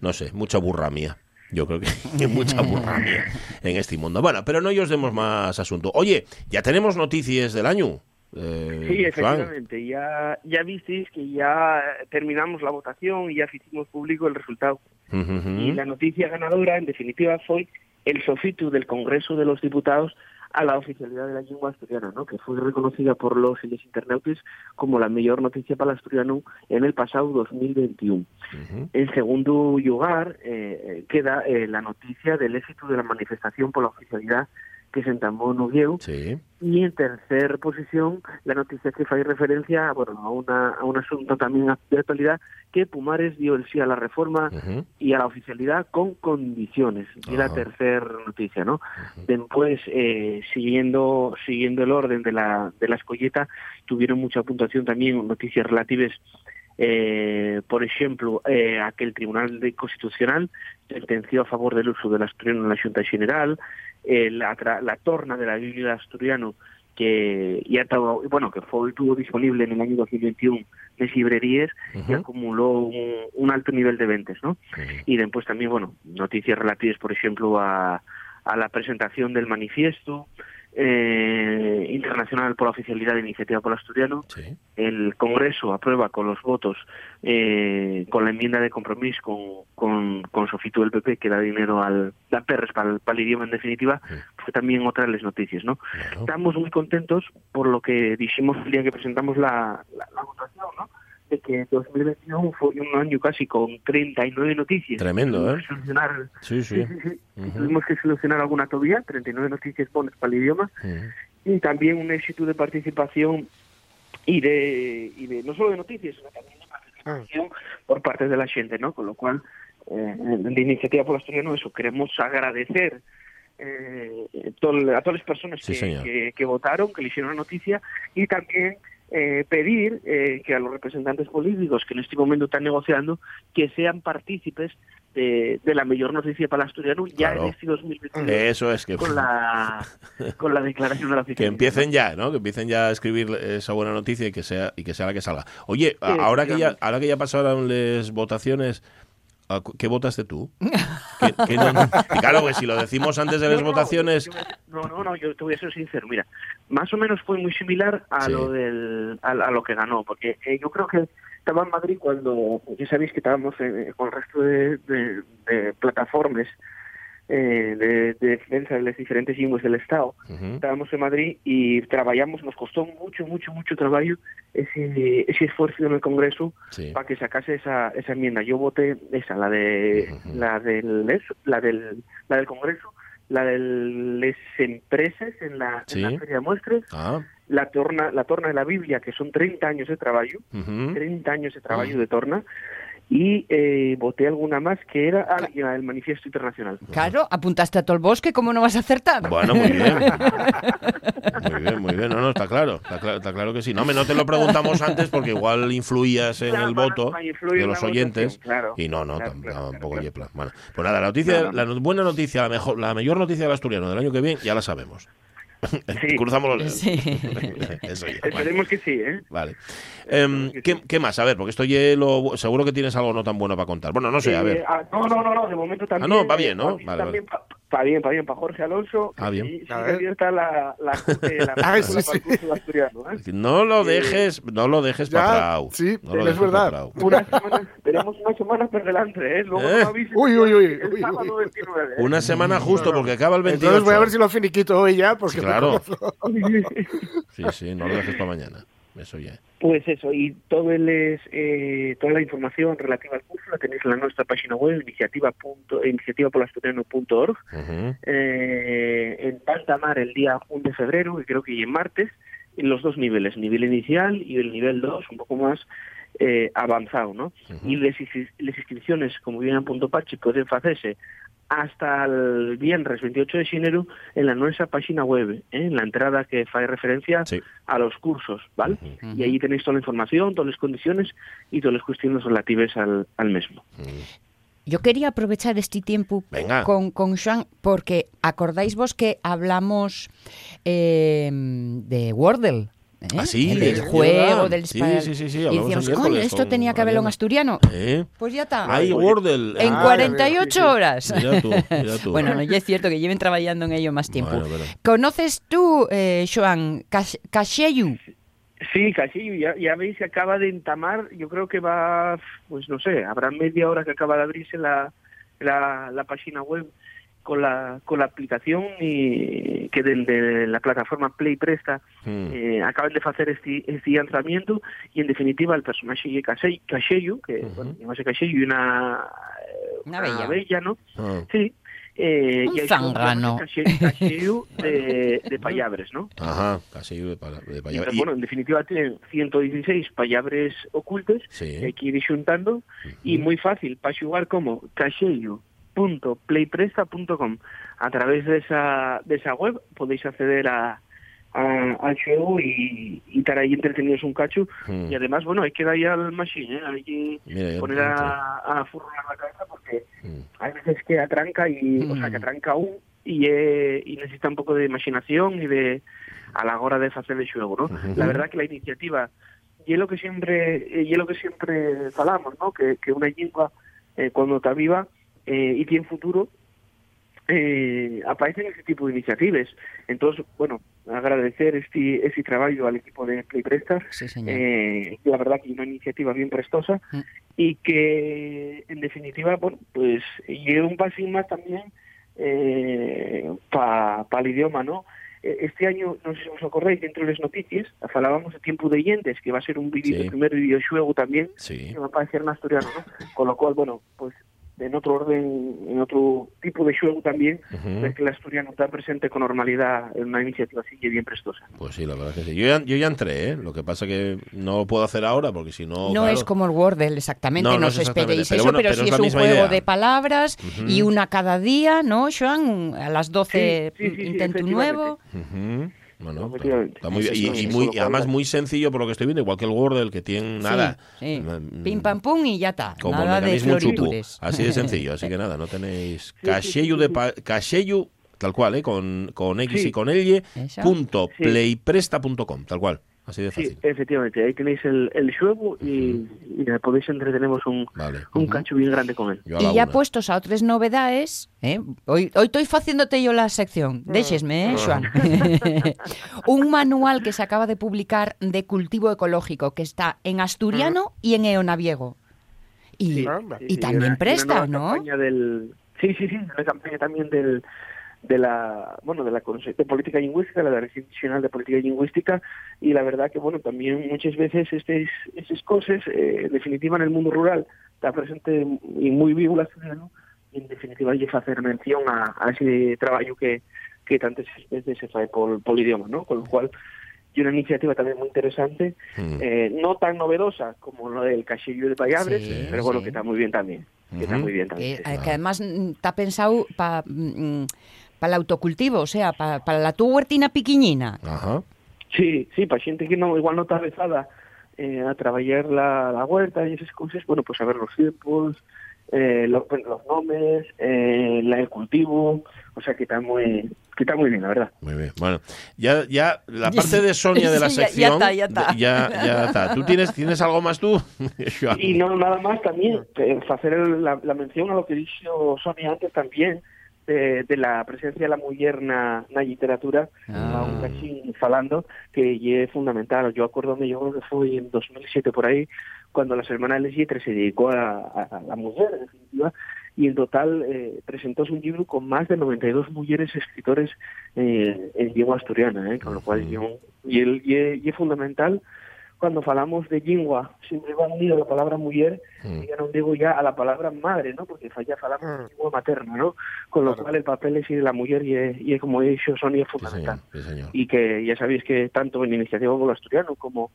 no sé, mucha burra mía. Yo creo que hay mucha burra mía en este mundo. Bueno, pero no os demos más asunto. Oye, ya tenemos noticias del año. eh, Sí, efectivamente. Ya, ya visteis que ya terminamos la votación y ya hicimos público el resultado. Y la noticia ganadora, en definitiva, fue el sofitu del Congreso de los Diputados a la oficialidad de la lengua asturiana, ¿no? que fue reconocida por los y internautas como la mejor noticia para el asturiano en el pasado 2021. Ujú. En segundo lugar, eh, eh, queda eh, la noticia del éxito de la manifestación por la oficialidad que se entamó en Sí. y en tercer posición, la noticia que fue referencia bueno, a, una, a un asunto también de actualidad, que Pumares dio el sí a la reforma y a la oficialidad con condiciones. Y la tercera noticia, ¿no? Después, eh, siguiendo siguiendo el orden de la, de la escolleta, tuvieron mucha puntuación también noticias relativas eh, por ejemplo, eh, a que el Tribunal de Constitucional sentenció a favor del uso del asturiano en la Junta General, eh, la, la torna de la Biblia asturiano que ya estaba, bueno, que fue, estuvo disponible en el año 2021 en librerías y Ujú. acumuló un, un alto nivel de ventas, ¿no? Y después también, bueno, noticias relativas, por ejemplo, a, a la presentación del manifiesto eh, internacional por la oficialidad de Iniciativa por el Asturiano. Sí. El Congreso aprueba con los votos, eh, con la enmienda de compromiso con, con, con Sofito del PP, que da dinero al da perres para el, para el idioma en definitiva, Sí. fue también otra de las noticias, ¿no? Claro. Estamos muy contentos por lo que dijimos el día que presentamos la, la, la votación, ¿no? De que 2021 fue un año casi con 39 noticias. Tremendo, ¿eh? solucionar, Sí, sí, sí. sí, sí. Ujú. Tuvimos que solucionar alguna todavía, 39 noticias pones para el idioma, Ujú. y también un éxito de participación y de, y de no solo de noticias, sino también de participación por parte de la gente, ¿no? Con lo cual, eh, de Iniciativa por Asturiano, eso, queremos agradecer eh, todo- a todas las personas que, que, que votaron, que le hicieron la noticia, y también eh, pedir eh, que a los representantes políticos que en este momento están negociando que sean partícipes de, de la mejor noticia para el asturiano ya Claro. en este 2022 Eso es que, con la con la declaración de la que oficina. empiecen ya, ¿no? Que empiecen ya a escribir esa buena noticia y que sea y que sea la que salga. Oye, Sí, ahora que ya ahora que ya pasaron las votaciones, ¿a cu- ¿qué votaste tú? ¿Qué- qué no- y claro, pues si lo decimos antes de las No, no, votaciones, No, no, no, yo te voy a ser sincero. Mira, más o menos fue muy similar a Sí. lo del a, a lo que ganó, porque eh, yo creo que estaba en Madrid cuando ya sabéis que estábamos eh, con el resto de, de- de plataformas eh, de, de defensa de las diferentes lenguas del Estado. Estábamos en Madrid y trabajamos, nos costó mucho, mucho, mucho trabajo ese, ese esfuerzo en el Congreso sí. para que sacase esa, esa enmienda. Yo voté esa, la de la del la del la del Congreso, la de las empresas en la, Sí. en la feria de muestras, Ah, la torna la torna de la Biblia que son 30 años de trabajo, ujú. 30 años de trabajo de torna y eh, voté alguna más que era ah, la del manifiesto internacional. Claro, apuntaste a todo el bosque, ¿cómo no vas a acertar? Bueno, muy bien. Muy bien, muy bien. No, no, está claro. Está claro, está claro que sí. No, me no te lo preguntamos antes porque igual influías en Claro, el voto de en los oyentes. claro. Y no, no, Claro, tam- claro, tampoco plan. Bueno, pues nada, la noticia, No, no. la no- buena noticia, la mejor, la mayor noticia del asturiano del año que viene, ya la sabemos. Sí. Cruzamos los dedos. Sí. Eso ya, vale. Esperemos que sí, ¿eh? Vale. Em, ¿qué, qué más? A ver, porque esto ya lo, seguro que tienes algo no tan bueno para contar. Bueno, no sé, a Eh, ver. ah, no, no, no, no, de momento también. no, va bien, ¿no? eh, Vale, también Para bien, para bien, para Jorge Alonso. Ah, bien. Y, sí, abierta la, la, la, la, Ah, la- sí, sí. curso asturiano, ¿eh? No lo dejes, no lo dejes para Ya, Prau. sí, No lo es verdad. Una semana, tenemos una semana por delante, ¿eh? Luego ¿Eh? no Uy, uy, uy, el uy, sábado uy. 29, ¿eh? Una semana justo, porque acaba el 28. Entonces voy a ver si lo finiquito hoy ya, porque Claro. Sí, sí, no lo dejes para mañana. Eso ya. Pues eso, y todo el eh, toda la información relativa al curso la tenéis en la nuestra página web, iniciativa punto, iniciativapolasturiano.org. Ujú. eh, en Pantamar el día 1 de febrero, que creo que es martes, en los dos niveles, nivel inicial y el nivel 2, un poco más eh, avanzado, ¿no? Ujú. Y las inscri- las inscripciones, como bien apuntó Pachi, pueden hacerse hasta el viernes 28 de xenero en la nuestra página web, ¿eh? en la entrada que hace referencia Sí. a los cursos, ¿vale? Y ahí tenéis toda la información, todas las condiciones y todas las cuestiones relativas al, al mismo. Yo quería aprovechar este tiempo Venga. con, con Joan, porque acordáis vos que hablamos eh, de Wordle. ¿Eh? Ah, sí, El del juego, del Sí, spa- sí, sí, sí, Y decíamos, coño, esto con tenía que haberlo en asturiano. ¿Eh? Pues ya está. Hay Wordle. En Ah, 48 horas. Mira tú, mira tú. Bueno, no, ya es cierto que lleven trabajando en ello más tiempo. Bueno. ¿Conoces tú, eh, Joan, Casheyu? Sí, casi, ya, ya veis que acaba de entamar, yo creo que va, pues no sé, habrá media hora que acaba de abrirse la, la, la página web con la, con la aplicación y que desde la plataforma Play Presta Hmm. eh, acaban de hacer este, este lanzamiento y en definitiva el personaje de Casey- Casheyu, que Ujú. bueno, llama Casheyu y una, Una bella. ¿no? Ah. Sí. Eh, Un y. Casheyu, Casheyu de, de Payabres, ¿no? Ajá, casi de de Y- bueno, en definitiva tienen 116 payabres ocultos Sí. que hay que ir xuntando y muy fácil para jugar como cashello.playpresta.com a través de esa de esa web podéis acceder a, a- al juego y, y estar ahí entretenidos un cacho Hmm. y además bueno hay que dar ya al machine ¿eh? hay que Mira, poner a, a furronar la cabeza porque Hmm. hay veces que atranca y o sea que atranca aún y, eh, y necesita un poco de imaginación y de a la hora de hacer el juego, ¿no? La verdad que la iniciativa y es lo que siempre y es lo que siempre falamos, ¿no? Que, que una lengua eh, cuando está viva eh, y tiene futuro eh, aparecen ese tipo de iniciativas. Entonces, bueno, agradecer este este trabajo al equipo de Play Presta Sí, señor. eh, la verdad que una iniciativa bien prestosa Mm. y que en definitiva bueno pues lleva un pasín más también eh, para el idioma no Eh, este año no sé si os acordáis dentro de las noticias falábamos de Tiempo de Yentes que va a ser un vídeo Sí. el primer videojuego también Sí. que va a parecer en asturiano ¿no? con lo cual bueno pues en otro orden en otro tipo de juego también Ujú. ver que el asturiano está presente con normalidad en una iniciativa así que bien prestosa Pues sí, la verdad que sí. Yo ya, yo ya entré, ¿eh? Lo que pasa que no lo puedo hacer ahora porque si no. No claro. es como el Wordle exactamente, No, no, no os es exactamente, esperéis pero eso, bueno, pero, pero sí es un juego idea. de palabras y una cada día, ¿no, Joan? A las 12 Sí, sí, intento un nuevo. Ujú. Bueno, está, muy. Sí, Y, muy, y además muy sencillo por lo que estoy viendo, igual que el Wordle, que tiene nada. Sí, Pim pam pum y ya está. Como Nada de. Así de sencillo, así que nada, no tenéis Cacheyu de pa- Cacheyu, tal cual, ¿eh? con, con X Sí. y con L, punto Sí. playpresta.com, tal cual, así de Sí, efectivamente, ahí tenéis el, el juego y, y podéis entretenemos un, Vale. un cacho bien grande con él. Y ya una. puestos a otras novedades, ¿eh? hoy, hoy estoy haciéndote yo la sección, déxesme, eh, Xoan? Un manual que se acaba de publicar de cultivo ecológico que está en asturiano y en eonaviego. Y, Sí, Anda. sí, y también una presta, ¿no? campaña del, sí, sí, sí, una campaña también del de la bueno de la de política lingüística la Dirección Nacional de Política Lingüística y la verdad que bueno también muchas veces estas esas cosas eh, en definitiva en el mundo rural está presente y muy vivo el asturiano y en definitiva hay que hacer mención a, a ese trabajo que que tantas veces se fai por, por idioma, ¿no? Con lo cual y una iniciativa también muy interesante, Mm. eh, no tan novedosa como lo del Cachillo de Payabres, Sí, pero bueno, sí. que está muy bien también. Que está muy bien también. Que, sí, sí. que además mm, está pensado para el autocultivo, o sea, para la tu huertina piquiñina. Ajá. Sí, sí, para xente que no, igual no está avezada eh, a trabajar la, la huerta y esas cosas, bueno, pues a ver los tiempos, eh, los, los nombres, eh, la, el cultivo, o sea que está muy que está muy bien, la verdad. Muy bien. Bueno, ya, ya la parte de Sonia de la Sí, ya- ya sección. está, ya está. Ya, ya está. ¿Tú tienes, tienes algo más tú? Y no nada más también, eh, hacer la, la mención a lo que dijo Sonia antes también, de, de la presencia de la mujer na, na literatura, Ah. a un cachín falando, que lle é fundamental. Yo acuérdome, yo creo que fue en 2007 por ahí, cuando la Semana de las Letras se dedicó a, a- a la mujer, en definitiva, y en total eh, presentóse un libro con más de 92 mujeres escritores eh, en lengua asturiana, eh, con lo cual yo, y, el, y, y é fundamental cuando falamos de lingua, siempre va unido la palabra mujer, Mm. y ya no digo ya a la palabra madre, ¿no? Porque falla falamos Mm. de lengua materna, ¿no? Con lo Claro. cual el papel es de la mujer y, es- y es como he dicho, Sonia, es Sí, señor. fundamental Sí, señor. y que ya sabéis que tanto en Iniciativa Pueblo Asturiano como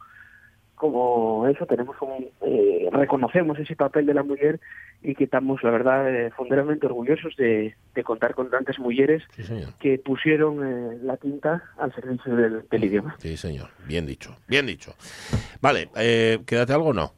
como eso tenemos como eh, reconocemos ese papel de la mujer y que estamos la verdad eh, fundamentalmente orgullosos de, de contar con tantas mujeres Sí, que pusieron eh, la tinta al servicio del, del idioma. Sí, señor. Bien dicho. Bien dicho. Vale, eh, ¿quédate algo o no?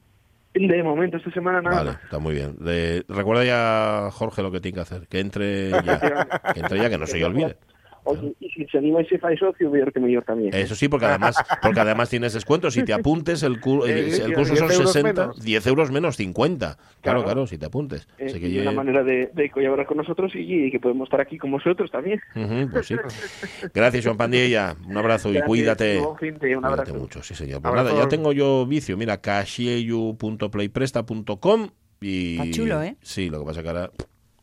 De momento esta semana nada Vale, está muy bien. De- recuerda ya, Jorge, lo que tiene que hacer. Que entre ya. Que entre ya, que no se olvide. Oye, y si se anima y se fai socio, mejor que mejor también. Eso sí, porque además, porque además tienes descuento. Si te apuntes, el, cu- el- Sí, el curso 10 son euros 60, menos. 10 euros menos 50. Claro, Claro. claro, si te apuntes. Eh, Así que y ye- una manera de, de colaborar con nosotros y, y que podemos estar aquí con vosotros también. Ujú, pues sí. Gracias, Juan Pandilla. Un abrazo y Gracias, cuídate. buen fin de- un Cuídate abrazo. mucho, sí, señor. Pues nada, ya tengo yo vicio. Mira, cashieyu.playpresta.com y... Está chulo, ¿eh? Sí, lo que pasa que ahora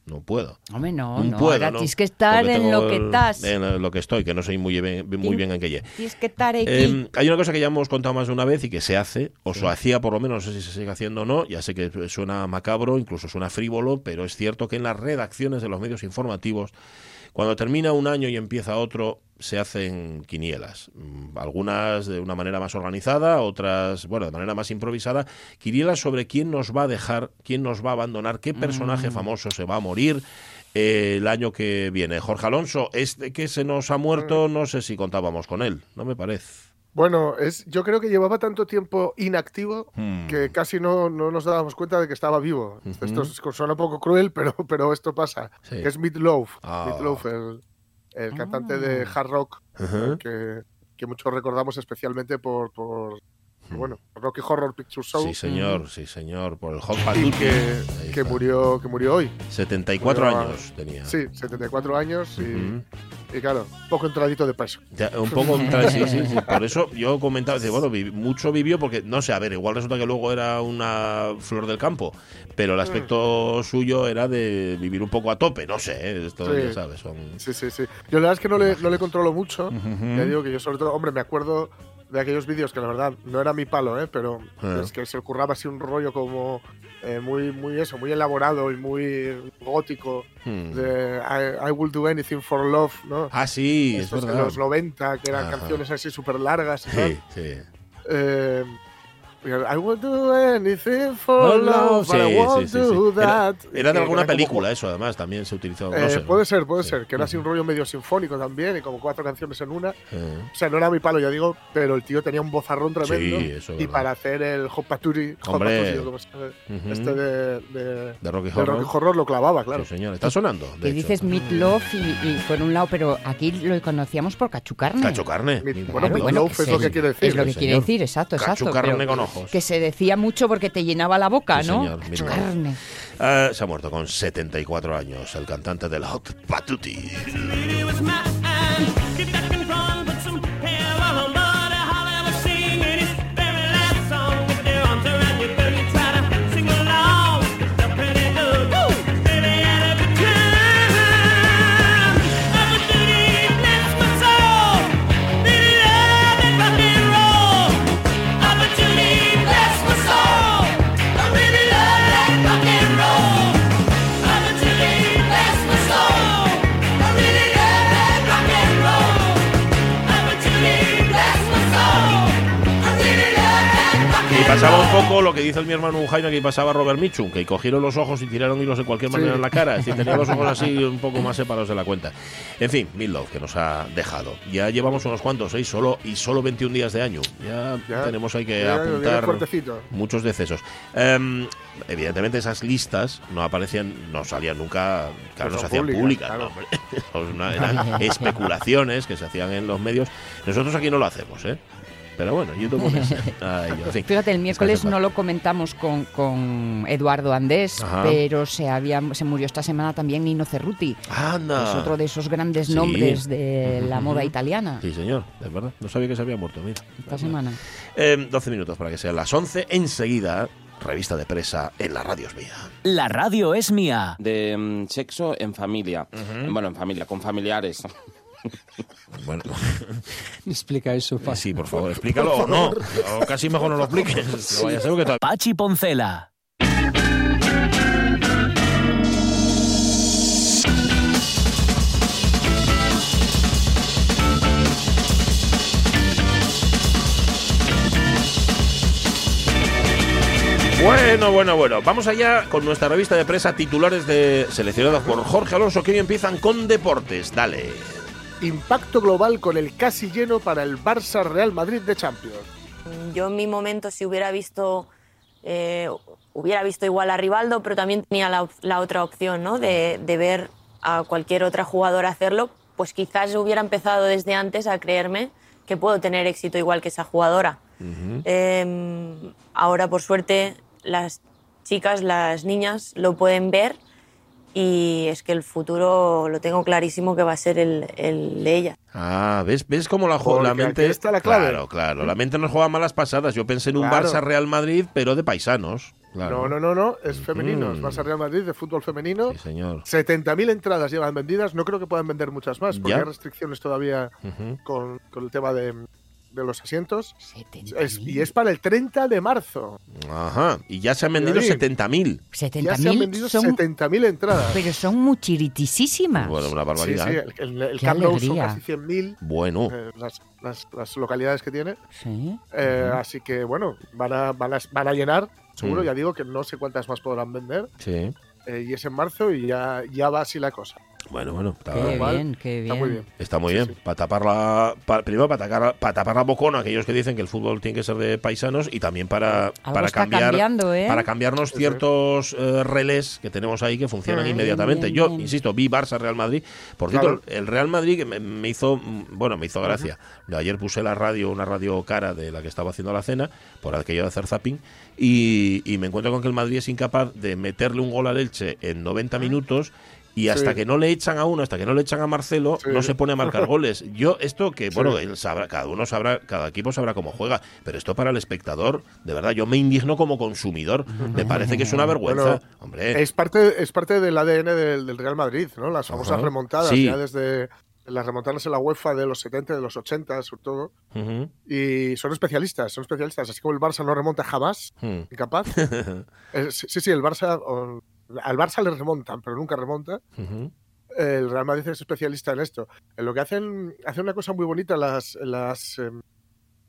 no puedo. Hombre, no, No no, puedo, ahora ¿no? tienes que estar en lo que estás. En lo que estoy, que no soy muy bien, muy bien en. Tienes que estar aquí. Eh, hay una cosa que ya hemos contado más de una vez y que se hace, o se hacía por lo menos, no sé si se sigue haciendo o no, ya sé que suena macabro, incluso suena frívolo, pero es cierto que en las redacciones de los medios informativos, cuando termina un año y empieza otro, se hacen quinielas. Mm, Algunas de una manera más organizada, otras, bueno, de manera más improvisada. Quinielas sobre quién nos va a dejar, quién nos va a abandonar, qué personaje famoso se va a morir eh, el año que viene. Jorge Alonso, este que se nos ha muerto, no sé si contábamos con él, no me parece. Bueno, es, yo creo que llevaba tanto tiempo inactivo Hmm. que casi no, no nos dábamos cuenta de que estaba vivo. Esto es- suena un poco cruel, pero, pero esto pasa. Sí. Es Meat Loaf. Ah. Meat Loaf, el, el cantante de hard rock Ajá. que, que muchos recordamos especialmente por, por bueno, Rocky Horror Picture Show. Sí, señor, sí, señor, por el Hot y que, que murió que murió hoy. 74 murió- años tenía. Sí, 74 años y, Ujú. y claro, un poco entradito de peso. Ya, un poco contra sí, sí. Por eso yo comentaba, bueno, mucho vivió porque, no sé, a ver, igual resulta que luego era una flor del campo, pero el Mm. aspecto suyo era de vivir un poco a tope, no sé, ¿eh? esto Sí. ya sabes, son... Sí, sí, sí. Yo la verdad es que no le, no le controlo mucho. Ya digo que yo sobre todo, hombre, me acuerdo de aquellos vídeos que la verdad no era mi palo, ¿eh? pero Ah. es que se ocurraba así un rollo como eh, muy, muy eso, muy elaborado y muy gótico Hmm. de I, I will do anything for love, ¿no? Ah, sí, es Estos de verdad. los 90, que eran Ajá. canciones así súper largas y tal. Sí, sí. Eh, I will do anything for love, but I won't sí, sí, sí. do that. era de alguna era como- película, eso además también se utilizó. no Eh, sé. Puede ser, puede Sí. ser, que era así un rollo medio sinfónico también, y como cuatro canciones en una. O sea, no era mi palo, ya digo, pero el tío tenía un bozarrón tremendo. Sí, eso es y para hacer el Hot Paturi, este de, de, de Rocky de Horror. Rocky Horror lo clavaba, claro. Sí, señor. Está sonando. de Que hecho. dices Meatloaf y, y por un lado, pero aquí lo conocíamos por cachucarne. Cacho carne. Mi- Mi- bueno, Meatloaf que es lo que quiere decir. Es lo que quiere decir, exacto, exacto. Cachucarne con ojos. Que se decía mucho porque te llenaba la boca, Sí, ¿no? señor. Cachucarne. Ah, se ha muerto con 74 años el cantante del Hot Patuti. Pasaba un poco lo que dice el mi hermano Jaime que pasaba Robert Mitchum, que cogieron los ojos y tiraron hilos de cualquier manera Sí. en la cara. Es decir, tenía los ojos así un poco más separados de la cuenta. En fin, Midlove, que nos ha dejado. Ya llevamos unos cuantos, ¿eh? Solo, y solo 21 días de año. Ya, Ya. tenemos ahí que Ya, apuntar muchos decesos. Em, evidentemente esas listas no aparecían, no salían nunca, claro, No se hacían públicas, públicas. claro. no, eran especulaciones que se hacían en los medios. Nosotros aquí no lo hacemos, ¿eh? Pero bueno, YouTube ser. Ay. Fíjate, el miércoles no lo comentamos con, con Eduardo Andés, Ajá. pero se, había, se murió esta semana también Nino Cerruti. Anda. Es otro de esos grandes Sí. nombres de la moda italiana. Sí, señor, es verdad. No sabía que se había muerto, mira. Esta semana. Eh, 12 minutos para que sean las 11. Enseguida, revista de presa en la radio es mía. La radio es mía. de mm, sexo en familia. Bueno, en familia, con familiares. Bueno, Explica eso fácil. sí, por favor, explícalo o no. O casi mejor no lo expliques. No vaya que Pachi Poncela. Bueno, bueno, bueno. Vamos allá con nuestra revista de presa titulares de seleccionadas por Jorge Alonso que hoy empiezan con deportes. Dale. Impacto global con el casi lleno para el Barça Real Madrid de Champions. Yo en mi momento si hubiera visto eh, hubiera visto igual a Rivaldo, pero también tenía la, otra opción, ¿no? De, de ver a cualquier otra jugadora hacerlo, pues quizás hubiera empezado desde antes a creerme que puedo tener éxito igual que esa jugadora. Eh, ahora, por suerte, las chicas, las niñas lo pueden ver y es que el futuro lo tengo clarísimo que va a ser el, el de ellas. Ah, ¿ves, ¿ves cómo la, Porque la mente... está la clave. Claro, claro. La mente nos juega malas pasadas. Yo pensé en un Claro. Barça Real Madrid, pero de paisanos. Claro. No, no, no, no, es femenino. Es. Barça Real Madrid de fútbol femenino. Sí, señor. 70.000 entradas llevan vendidas. No creo que puedan vender muchas más, porque Ya. hay restricciones todavía con, con el tema de, de los asientos. 70.000. Es- y es para el 30 de marzo. Ajá. Y ya se han vendido Cuidadín. 70.000. Ya se han 70.000 vendido son, 70.000 entradas. pero son muchiritisísimas. Bueno, una barbaridad. sí, el, el- el Camp Nou son casi 100.000 Bueno. eh, las, las- las localidades que tiene. Sí. Eh, Así que, bueno, van a, van a, van a llenar. Seguro, ya digo que no sé cuántas más podrán vender. Sí. eh, y es en marzo y ya, ya va así la cosa. Bueno, bueno. Está, Qué igual, bien, qué bien. Está muy bien. está muy Sí, bien. sí. Para tapar la. pa- primero, para, atacar, para tapar la bocona a aquellos que dicen que el fútbol tiene que ser de paisanos y también para, Algo para está cambiar. cambiando, ¿eh? Para cambiarnos Sí, sí. ciertos eh, relés que tenemos ahí que funcionan Ah, inmediatamente. bien, Yo, bien. insisto, vi Barça Real Madrid. Por Claro. cierto, el Real Madrid que me, me hizo, bueno, me hizo gracia. Ayer puse la radio, una radio cara de la que estaba haciendo la cena, por aquello de hacer zapping, y, y me encuentro con que el Madrid es incapaz de meterle un gol al Elche en 90 minutos. Y hasta Sí. que no le echan a uno, hasta que no le echan a Marcelo, Sí. no se pone a marcar goles. Yo, esto que, bueno, él sabrá, cada uno sabrá, cada equipo sabrá cómo juega, pero esto para el espectador, de verdad, yo me indigno como consumidor. Me parece que es una vergüenza. Bueno, Hombre, Es parte, es parte del ADN del, del Real Madrid, ¿no? Las famosas Ajá. remontadas, ya desde las remontadas en la UEFA de los 70, de los 80, sobre todo. Y son especialistas, son especialistas. Así como el Barça no remonta jamás, ujú. incapaz. Eh, sí, sí, el Barça. Al Barça le remontan, pero nunca remonta. El Real Madrid es especialista en esto. En lo que hacen, hacen una cosa muy bonita las, las em,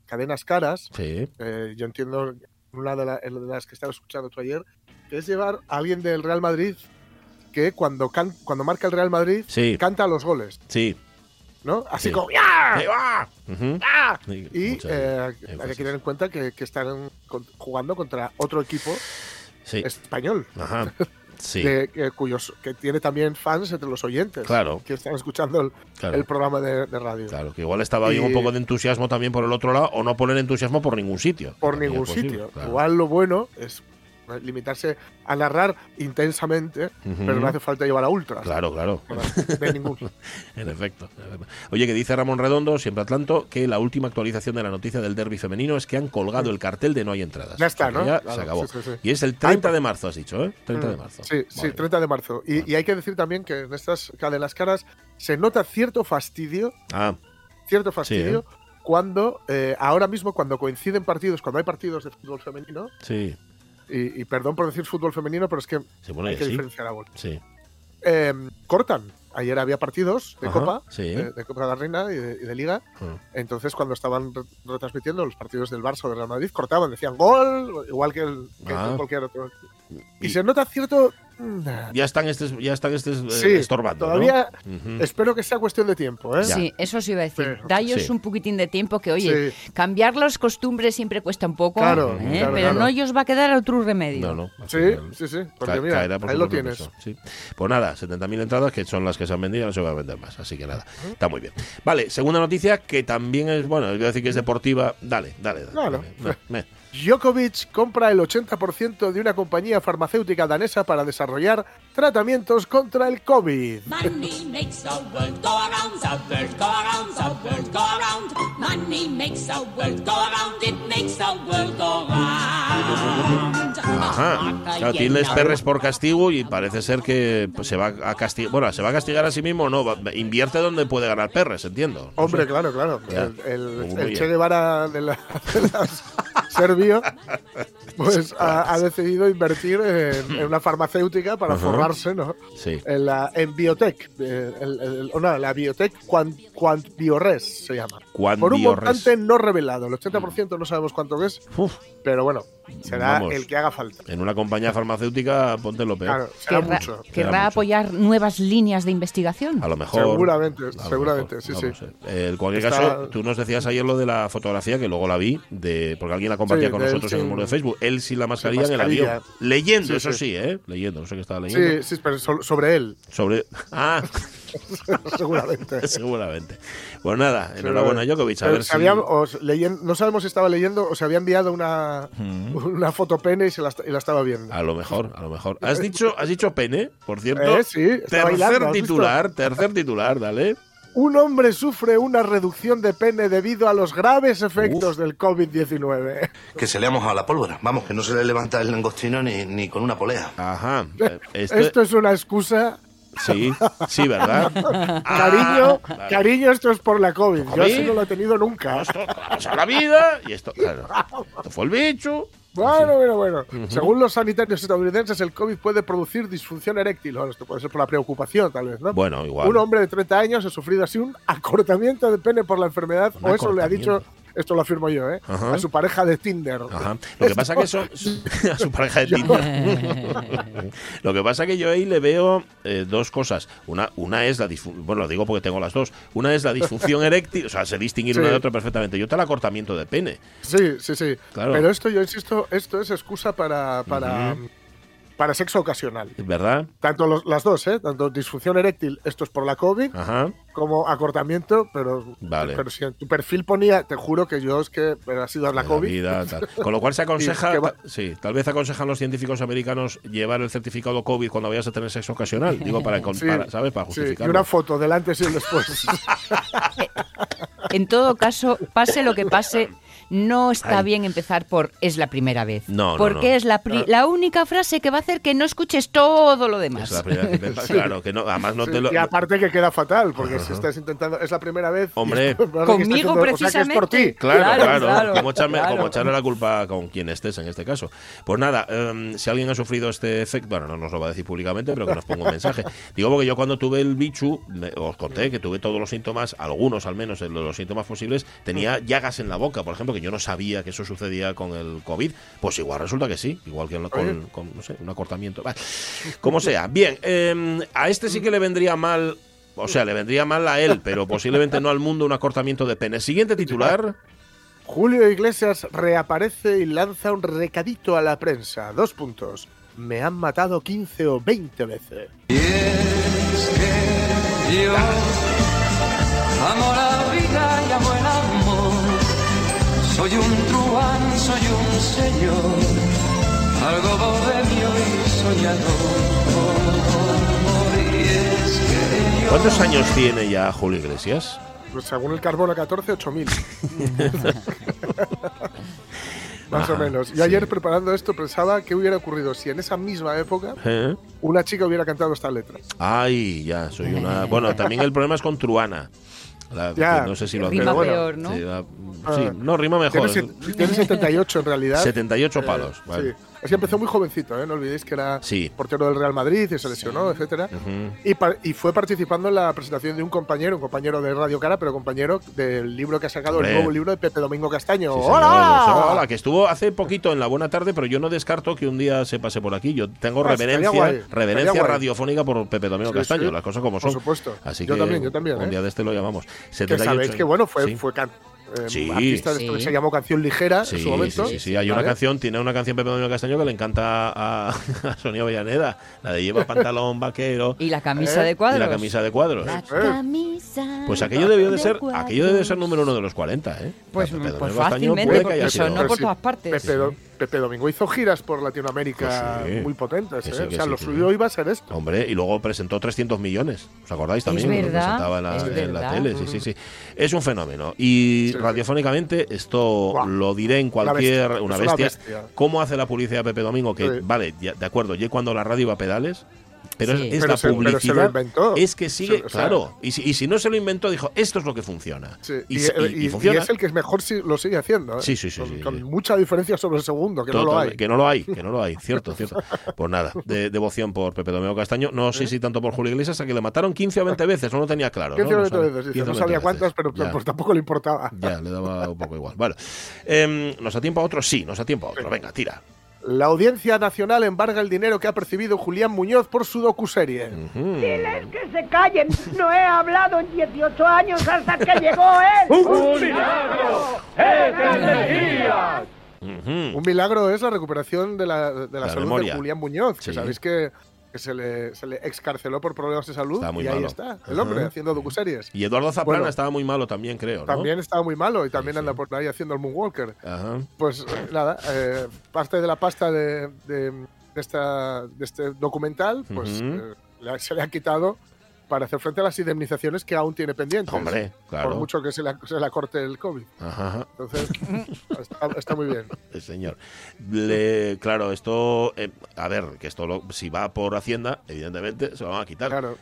cadenas caras. Sí. Eh, yo entiendo una de, la- de las que estaba escuchando tú ayer, que es llevar a alguien del Real Madrid que cuando, can- cuando marca el Real Madrid Sí. canta los goles, Sí. ¿no? Así Sí. como ¡Ya! Sí, Y eh, hay que tener en cuenta que, que están con- jugando contra otro equipo Sí. español, Ajá. Sí. que, que- cuyos, que tiene también fans entre los oyentes Claro. que están escuchando el, Claro. el programa de, de radio. Claro, que igual estaba Y- un poco de entusiasmo también por el otro lado, o no poner entusiasmo por ningún sitio. por ningún posible, sitio. claro. Igual lo bueno es limitarse a narrar intensamente, pero no hace falta llevar a ultras. Claro, claro. De ningún. En efecto. Oye, que dice Ramón Redondo, siempre Atlanto, que la última actualización de la noticia del derby femenino es que han colgado el cartel de no hay entradas. Ya está, ¿no? Ya Claro, se acabó. sí, sí, sí. Y es el 30 Ay, de marzo, has dicho, ¿eh? 30 de Mm, marzo. Sí, sí, Vale. 30 de marzo. Y, y hay que decir también que en estas cadenas caras se nota cierto fastidio, Ah, cierto fastidio, cuando eh, ahora mismo cuando coinciden partidos, cuando hay partidos de fútbol femenino, sí. Y, y perdón por decir fútbol femenino, pero es que Se pone hay que diferenciar algo. Sí. Eh, cortan. Ayer había partidos de Ajá, Copa, sí. de, de Copa de la Reina y de, y de Liga. Ah. Entonces, cuando estaban re- retransmitiendo los partidos del Barça o del Real Madrid, cortaban, decían gol, igual que, el, que Ah. cualquier otro. Y, Y- se nota cierto. Ya están estos, ya están estos eh, Sí, estorbando. ¿no? todavía Ujú. espero que sea cuestión de tiempo, ¿eh? Sí, eso sí iba a decir. Pero- Sí. un poquitín de tiempo que, oye, Sí. cambiar las costumbres siempre cuesta un poco, Claro, ¿eh? claro, pero claro. no ellos va a quedar otro remedio. No, no. Sí, sí, sí. Porque ca- mira, caerá por ahí lo tienes. Pues nada, 70.000 entradas, que son las que se han vendido, no se va a vender más. Así que nada, está muy bien. Vale, segunda noticia que también es, bueno, voy a decir que es deportiva. Dale, dale. dale, Claro. dale. Djokovic compra el 80% de una compañía farmacéutica danesa para desarrollar tratamientos contra el COVID. Money makes the world go around, the world go around, the world go around. Money makes the world go around, it makes the world go round. Ajá. Claro, tienes perres por castigo y parece ser que pues, se va a castigar. Bueno, se va a castigar a sí mismo, no. va- invierte donde puede ganar perres, entiendo. Hombre, sé. claro, claro. Ya. El, el- el. Che Guevara de la, de las Pues ha, ha decidido invertir en, en una farmacéutica para forrarse, ¿no? Sí. En, la, en biotech, eh, el- el- o no, la biotech Quant, Quant Biores se llama. Quant Por un montante no revelado, el 80% no sabemos cuánto es, Uf, pero bueno, será Vamos. el que haga falta. en una compañía farmacéutica, ponte lo peor. Claro, será Querrá, mucho. querrá mucho. apoyar nuevas líneas de investigación. A lo mejor. Seguramente, seguramente, mejor, sí, no sí. sé. Eh, en cualquier Está- caso, tú nos decías ayer lo de la fotografía, que luego la vi, de porque alguien la compartía Sí, con nosotros en el muro de Facebook. Él sin la mascarilla, sin en el avión. mascarilla. Leyendo, Sí, eso sí. sí. ¿eh? Leyendo, no sé qué estaba leyendo. Sí, sí, pero so- sobre él, Sobre. Ah, seguramente. seguramente. Pues nada, enhorabuena, Djokovic. A ver si. había- leyen- no sabemos si estaba leyendo o se había enviado una, Mm. una foto pene y, se la, est- y la estaba viendo. A lo mejor, a lo mejor. ¿Has dicho, has dicho pene, por cierto? Eh, sí, tercer bailando, ¿has visto? titular, tercer titular, dale. Un hombre sufre una reducción de pene debido a los graves efectos del COVID-19. Que se le ha mojado la pólvora. Vamos, que no se le levanta el langostrino ni, ni con una polea. Ajá. eh, Esto, Esto es una excusa. Sí, sí, ¿verdad? cariño, Ah, cariño, esto es por la COVID. Yo así no lo he tenido nunca. Esto pasa la vida y esto, claro, esto fue el bicho. Bueno, bueno, bueno. Según los sanitarios estadounidenses, el COVID puede producir disfunción eréctil. Bueno, esto puede ser por la preocupación, tal vez, ¿no? Bueno, igual. Un hombre de 30 años ha sufrido así un acortamiento de pene por la enfermedad, Un o eso le ha dicho, esto lo afirmo yo, ¿eh? Ajá. A su pareja de Tinder. Ajá. Lo que pasa que eso a su pareja de Tinder. Lo que pasa que yo ahí le veo eh, dos cosas. Una, una es la disfunción, bueno, lo digo porque tengo las dos. Una es la disfunción eréctil, o sea, sé distinguir Sí. una de otra perfectamente. Y otra el acortamiento de pene. Sí, sí, sí. Claro. Pero esto, yo insisto, esto es excusa para, para, para sexo ocasional. ¿Verdad? Tanto los- las dos, ¿eh? Tanto disfunción eréctil, esto es por la COVID, Ajá. como acortamiento, pero, Vale. pero si en tu perfil ponía, te juro que yo es que pero ha sido la de COVID. vida, tal. Con lo cual se aconseja, Y que va- sí, tal vez aconsejan los científicos americanos llevar el certificado COVID cuando vayas a tener sexo ocasional. Digo, para, Sí, para, ¿sabes? Para sí, y una foto del antes y el después. En todo caso, pase lo que pase, no está Ay. bien empezar por es la primera vez. No, no, porque no. es la, pri- la única frase que va a hacer que no escuches todo lo demás. Es la primera vez que te- Claro, que no, además no Sí, te lo. y aparte que queda fatal, porque si estás intentando, es la primera vez. Hombre. Conmigo, haciendo- o sea, que es por ti. precisamente. Claro, claro, Claro, claro, como, echarme, claro. como echarle la culpa con quien estés en este caso. Pues nada, em, si alguien ha sufrido este efecto, bueno, no nos lo va a decir públicamente, pero que nos ponga un mensaje. Digo porque yo cuando tuve el bichu, me- os conté que tuve todos los síntomas, algunos al menos, de los síntomas posibles, tenía llagas en la boca, por ejemplo. Ejemplo, que yo no sabía que eso sucedía con el COVID, pues igual resulta que sí, igual que con, no sé, un acortamiento. Como sea. Bien, eh, a este sí que le vendría mal, o sea, le vendría mal a él, pero posiblemente no al mundo un acortamiento de pene. Siguiente titular. Julio Iglesias reaparece y lanza un recadito a la prensa. Dos puntos. Me han matado 15 o 20 veces. Yo amo la vida y amo el amor. Soy un truán, soy un señor, algo bohemio y soñador. Y es que yo ¿Cuántos años tiene ya Julio Iglesias? Pues según el carbono 14, 8000. Más o menos. Yo ayer preparando esto pensaba qué hubiera ocurrido si en esa misma época ¿Eh? una chica hubiera cantado esta letra. Ay, ya, soy una. Bueno, también el problema es con Truana. La- Ya, no sé si lo Rima peor, ¿no? Sí, la- Ah. sí, no, rima mejor. Tiene 78 en realidad. 78 Eh, palos. vale. Sí. Es que empezó muy jovencito, ¿eh? no olvidéis que era Sí. portero del Real Madrid y se lesionó, etcétera. Ujú. Y, pa- y fue participando en la presentación de un compañero, un compañero de Radio Cara, pero compañero del libro que ha sacado, Hombre. el nuevo libro de Pepe Domingo Castaño. Sí, ¡Hola, señor. hola! Hola, que estuvo hace poquito en la buena tarde, pero yo no descarto que un día se pase por aquí. Yo tengo Ah, reverencia, guay, reverencia radiofónica por Pepe Domingo Sí, Castaño, sí. las cosas como Por son. supuesto. Así Yo que también, yo también, un ¿eh? día de este lo llamamos. Que 78. sabéis que bueno, fue, Sí. fue can- eh, Sí. artista, Sí. se llamó Canción Ligera Sí, en su momento. sí, sí, sí. Hay una ¿vale? canción, tiene una canción Pepe Domingo Castaño que le encanta a, a Sonia Villaneda, la de lleva pantalón vaquero Y la camisa ¿Eh? de cuadros. y la camisa de cuadros. La Eh. camisa Pues aquello debió de ser, aquello debe ser número uno de los 40, ¿eh? Pues, pues fácilmente, que porque sonó por todas partes. Pepe, Pepe Domingo hizo giras por Latinoamérica Que sí. muy potentes. ¿eh? sí, o sea, sí, lo suyo sí. iba a ser esto. Hombre, y luego presentó 300 millones. ¿Os acordáis también? Lo verdad, presentaba en la, es en la verdad. tele. Sí, sí, sí. Es un fenómeno. Y radiofónicamente, esto lo diré en cualquier. bestia, Una es una bestia. ¿Cómo hace la publicidad Pepe Domingo? Que, Sí. vale, ya- de acuerdo, ya cuando la radio iba a pedales. Pero Sí. es, es Pero la se- pero se lo publicidad. inventó. Es que sigue, Se- o sea- claro. Y si, y si no se lo inventó, dijo: Esto es lo que funciona. Sí, Y, Y, se- y- y- y y funciona. es el que mejor si- lo sigue haciendo. ¿eh? Sí, sí, sí, Con, sí. con mucha diferencia sobre el segundo, que no lo Total- hay. Que no lo hay, que no lo hay, cierto, cierto. Pues nada, de, devoción por Pepe Domingo Castaño. No sé si tanto por Julio Iglesias, a que le mataron 15 o 20 veces, no lo tenía claro. 15 ¿no? o No 20 sabe- veces, dice, 15 o no 20 sabía veces. cuántas, pero pues tampoco le importaba. ya, le daba un poco igual. Vale. Em, ¿Nos da tiempo a otro? Sí, nos da tiempo a otro. Venga, tira. La Audiencia Nacional embarga el dinero que ha percibido Julián Muñoz por su docuserie. Ujú. Diles que se callen. No he hablado en 18 años hasta que llegó él. ¡Un milagro! Ujú. Un milagro es la recuperación de la, de la La salud memoria. de Julián Muñoz, que Sí. sabéis que, que se, le, se le excarceló por problemas de salud y ahí está, el hombre, Ajá. haciendo docuseries. Y Eduardo Zaplana Bueno. estaba muy malo también, creo. ¿no? También estaba muy malo y también sí. anda por ahí haciendo el Moonwalker. Ajá. Pues eh, nada, eh, parte de la pasta de, de- de esta, de este documental, pues Ujú. eh, le- se le ha quitado para hacer frente a las indemnizaciones que aún tiene pendientes. Hombre, claro. Por mucho que se le, se le acorte el COVID. Ajá. Entonces, está, está muy bien. Sí, señor. Le- claro, esto, eh, a ver, que esto lo- si va por Hacienda, evidentemente se lo van a quitar. Claro.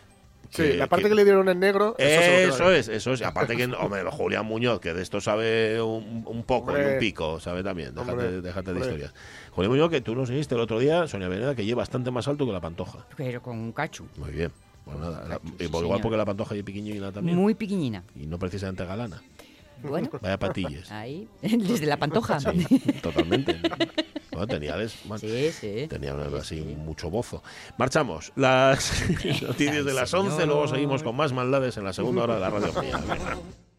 Sí, Que- la parte que- que, le dieron en negro. Eso, Eso es, eso es. Aparte que, hombre, Julián Muñoz, que de esto sabe un, un poco y un pico, sabe también. Déjate, Hombre, déjate de hombre. historias. Julián Muñoz, que tú nos dijiste el otro día, Sonia Veneda, que lleva bastante más alto que la Pantoja. Pero con un cacho. Muy bien. Pues nada, la- Sí, igual señor. porque la Pantoja es pequeñina también. Muy pequeñina. Y no precisamente galana. Bueno, Vaya patillas. ahí, desde la pantoja. Sí, totalmente. Bueno, tenía, des- bueno, Sí, sí. tenía así mucho bozo. Marchamos. Las noticias de las 11, luego seguimos con más maldades en la segunda hora de la radio mía.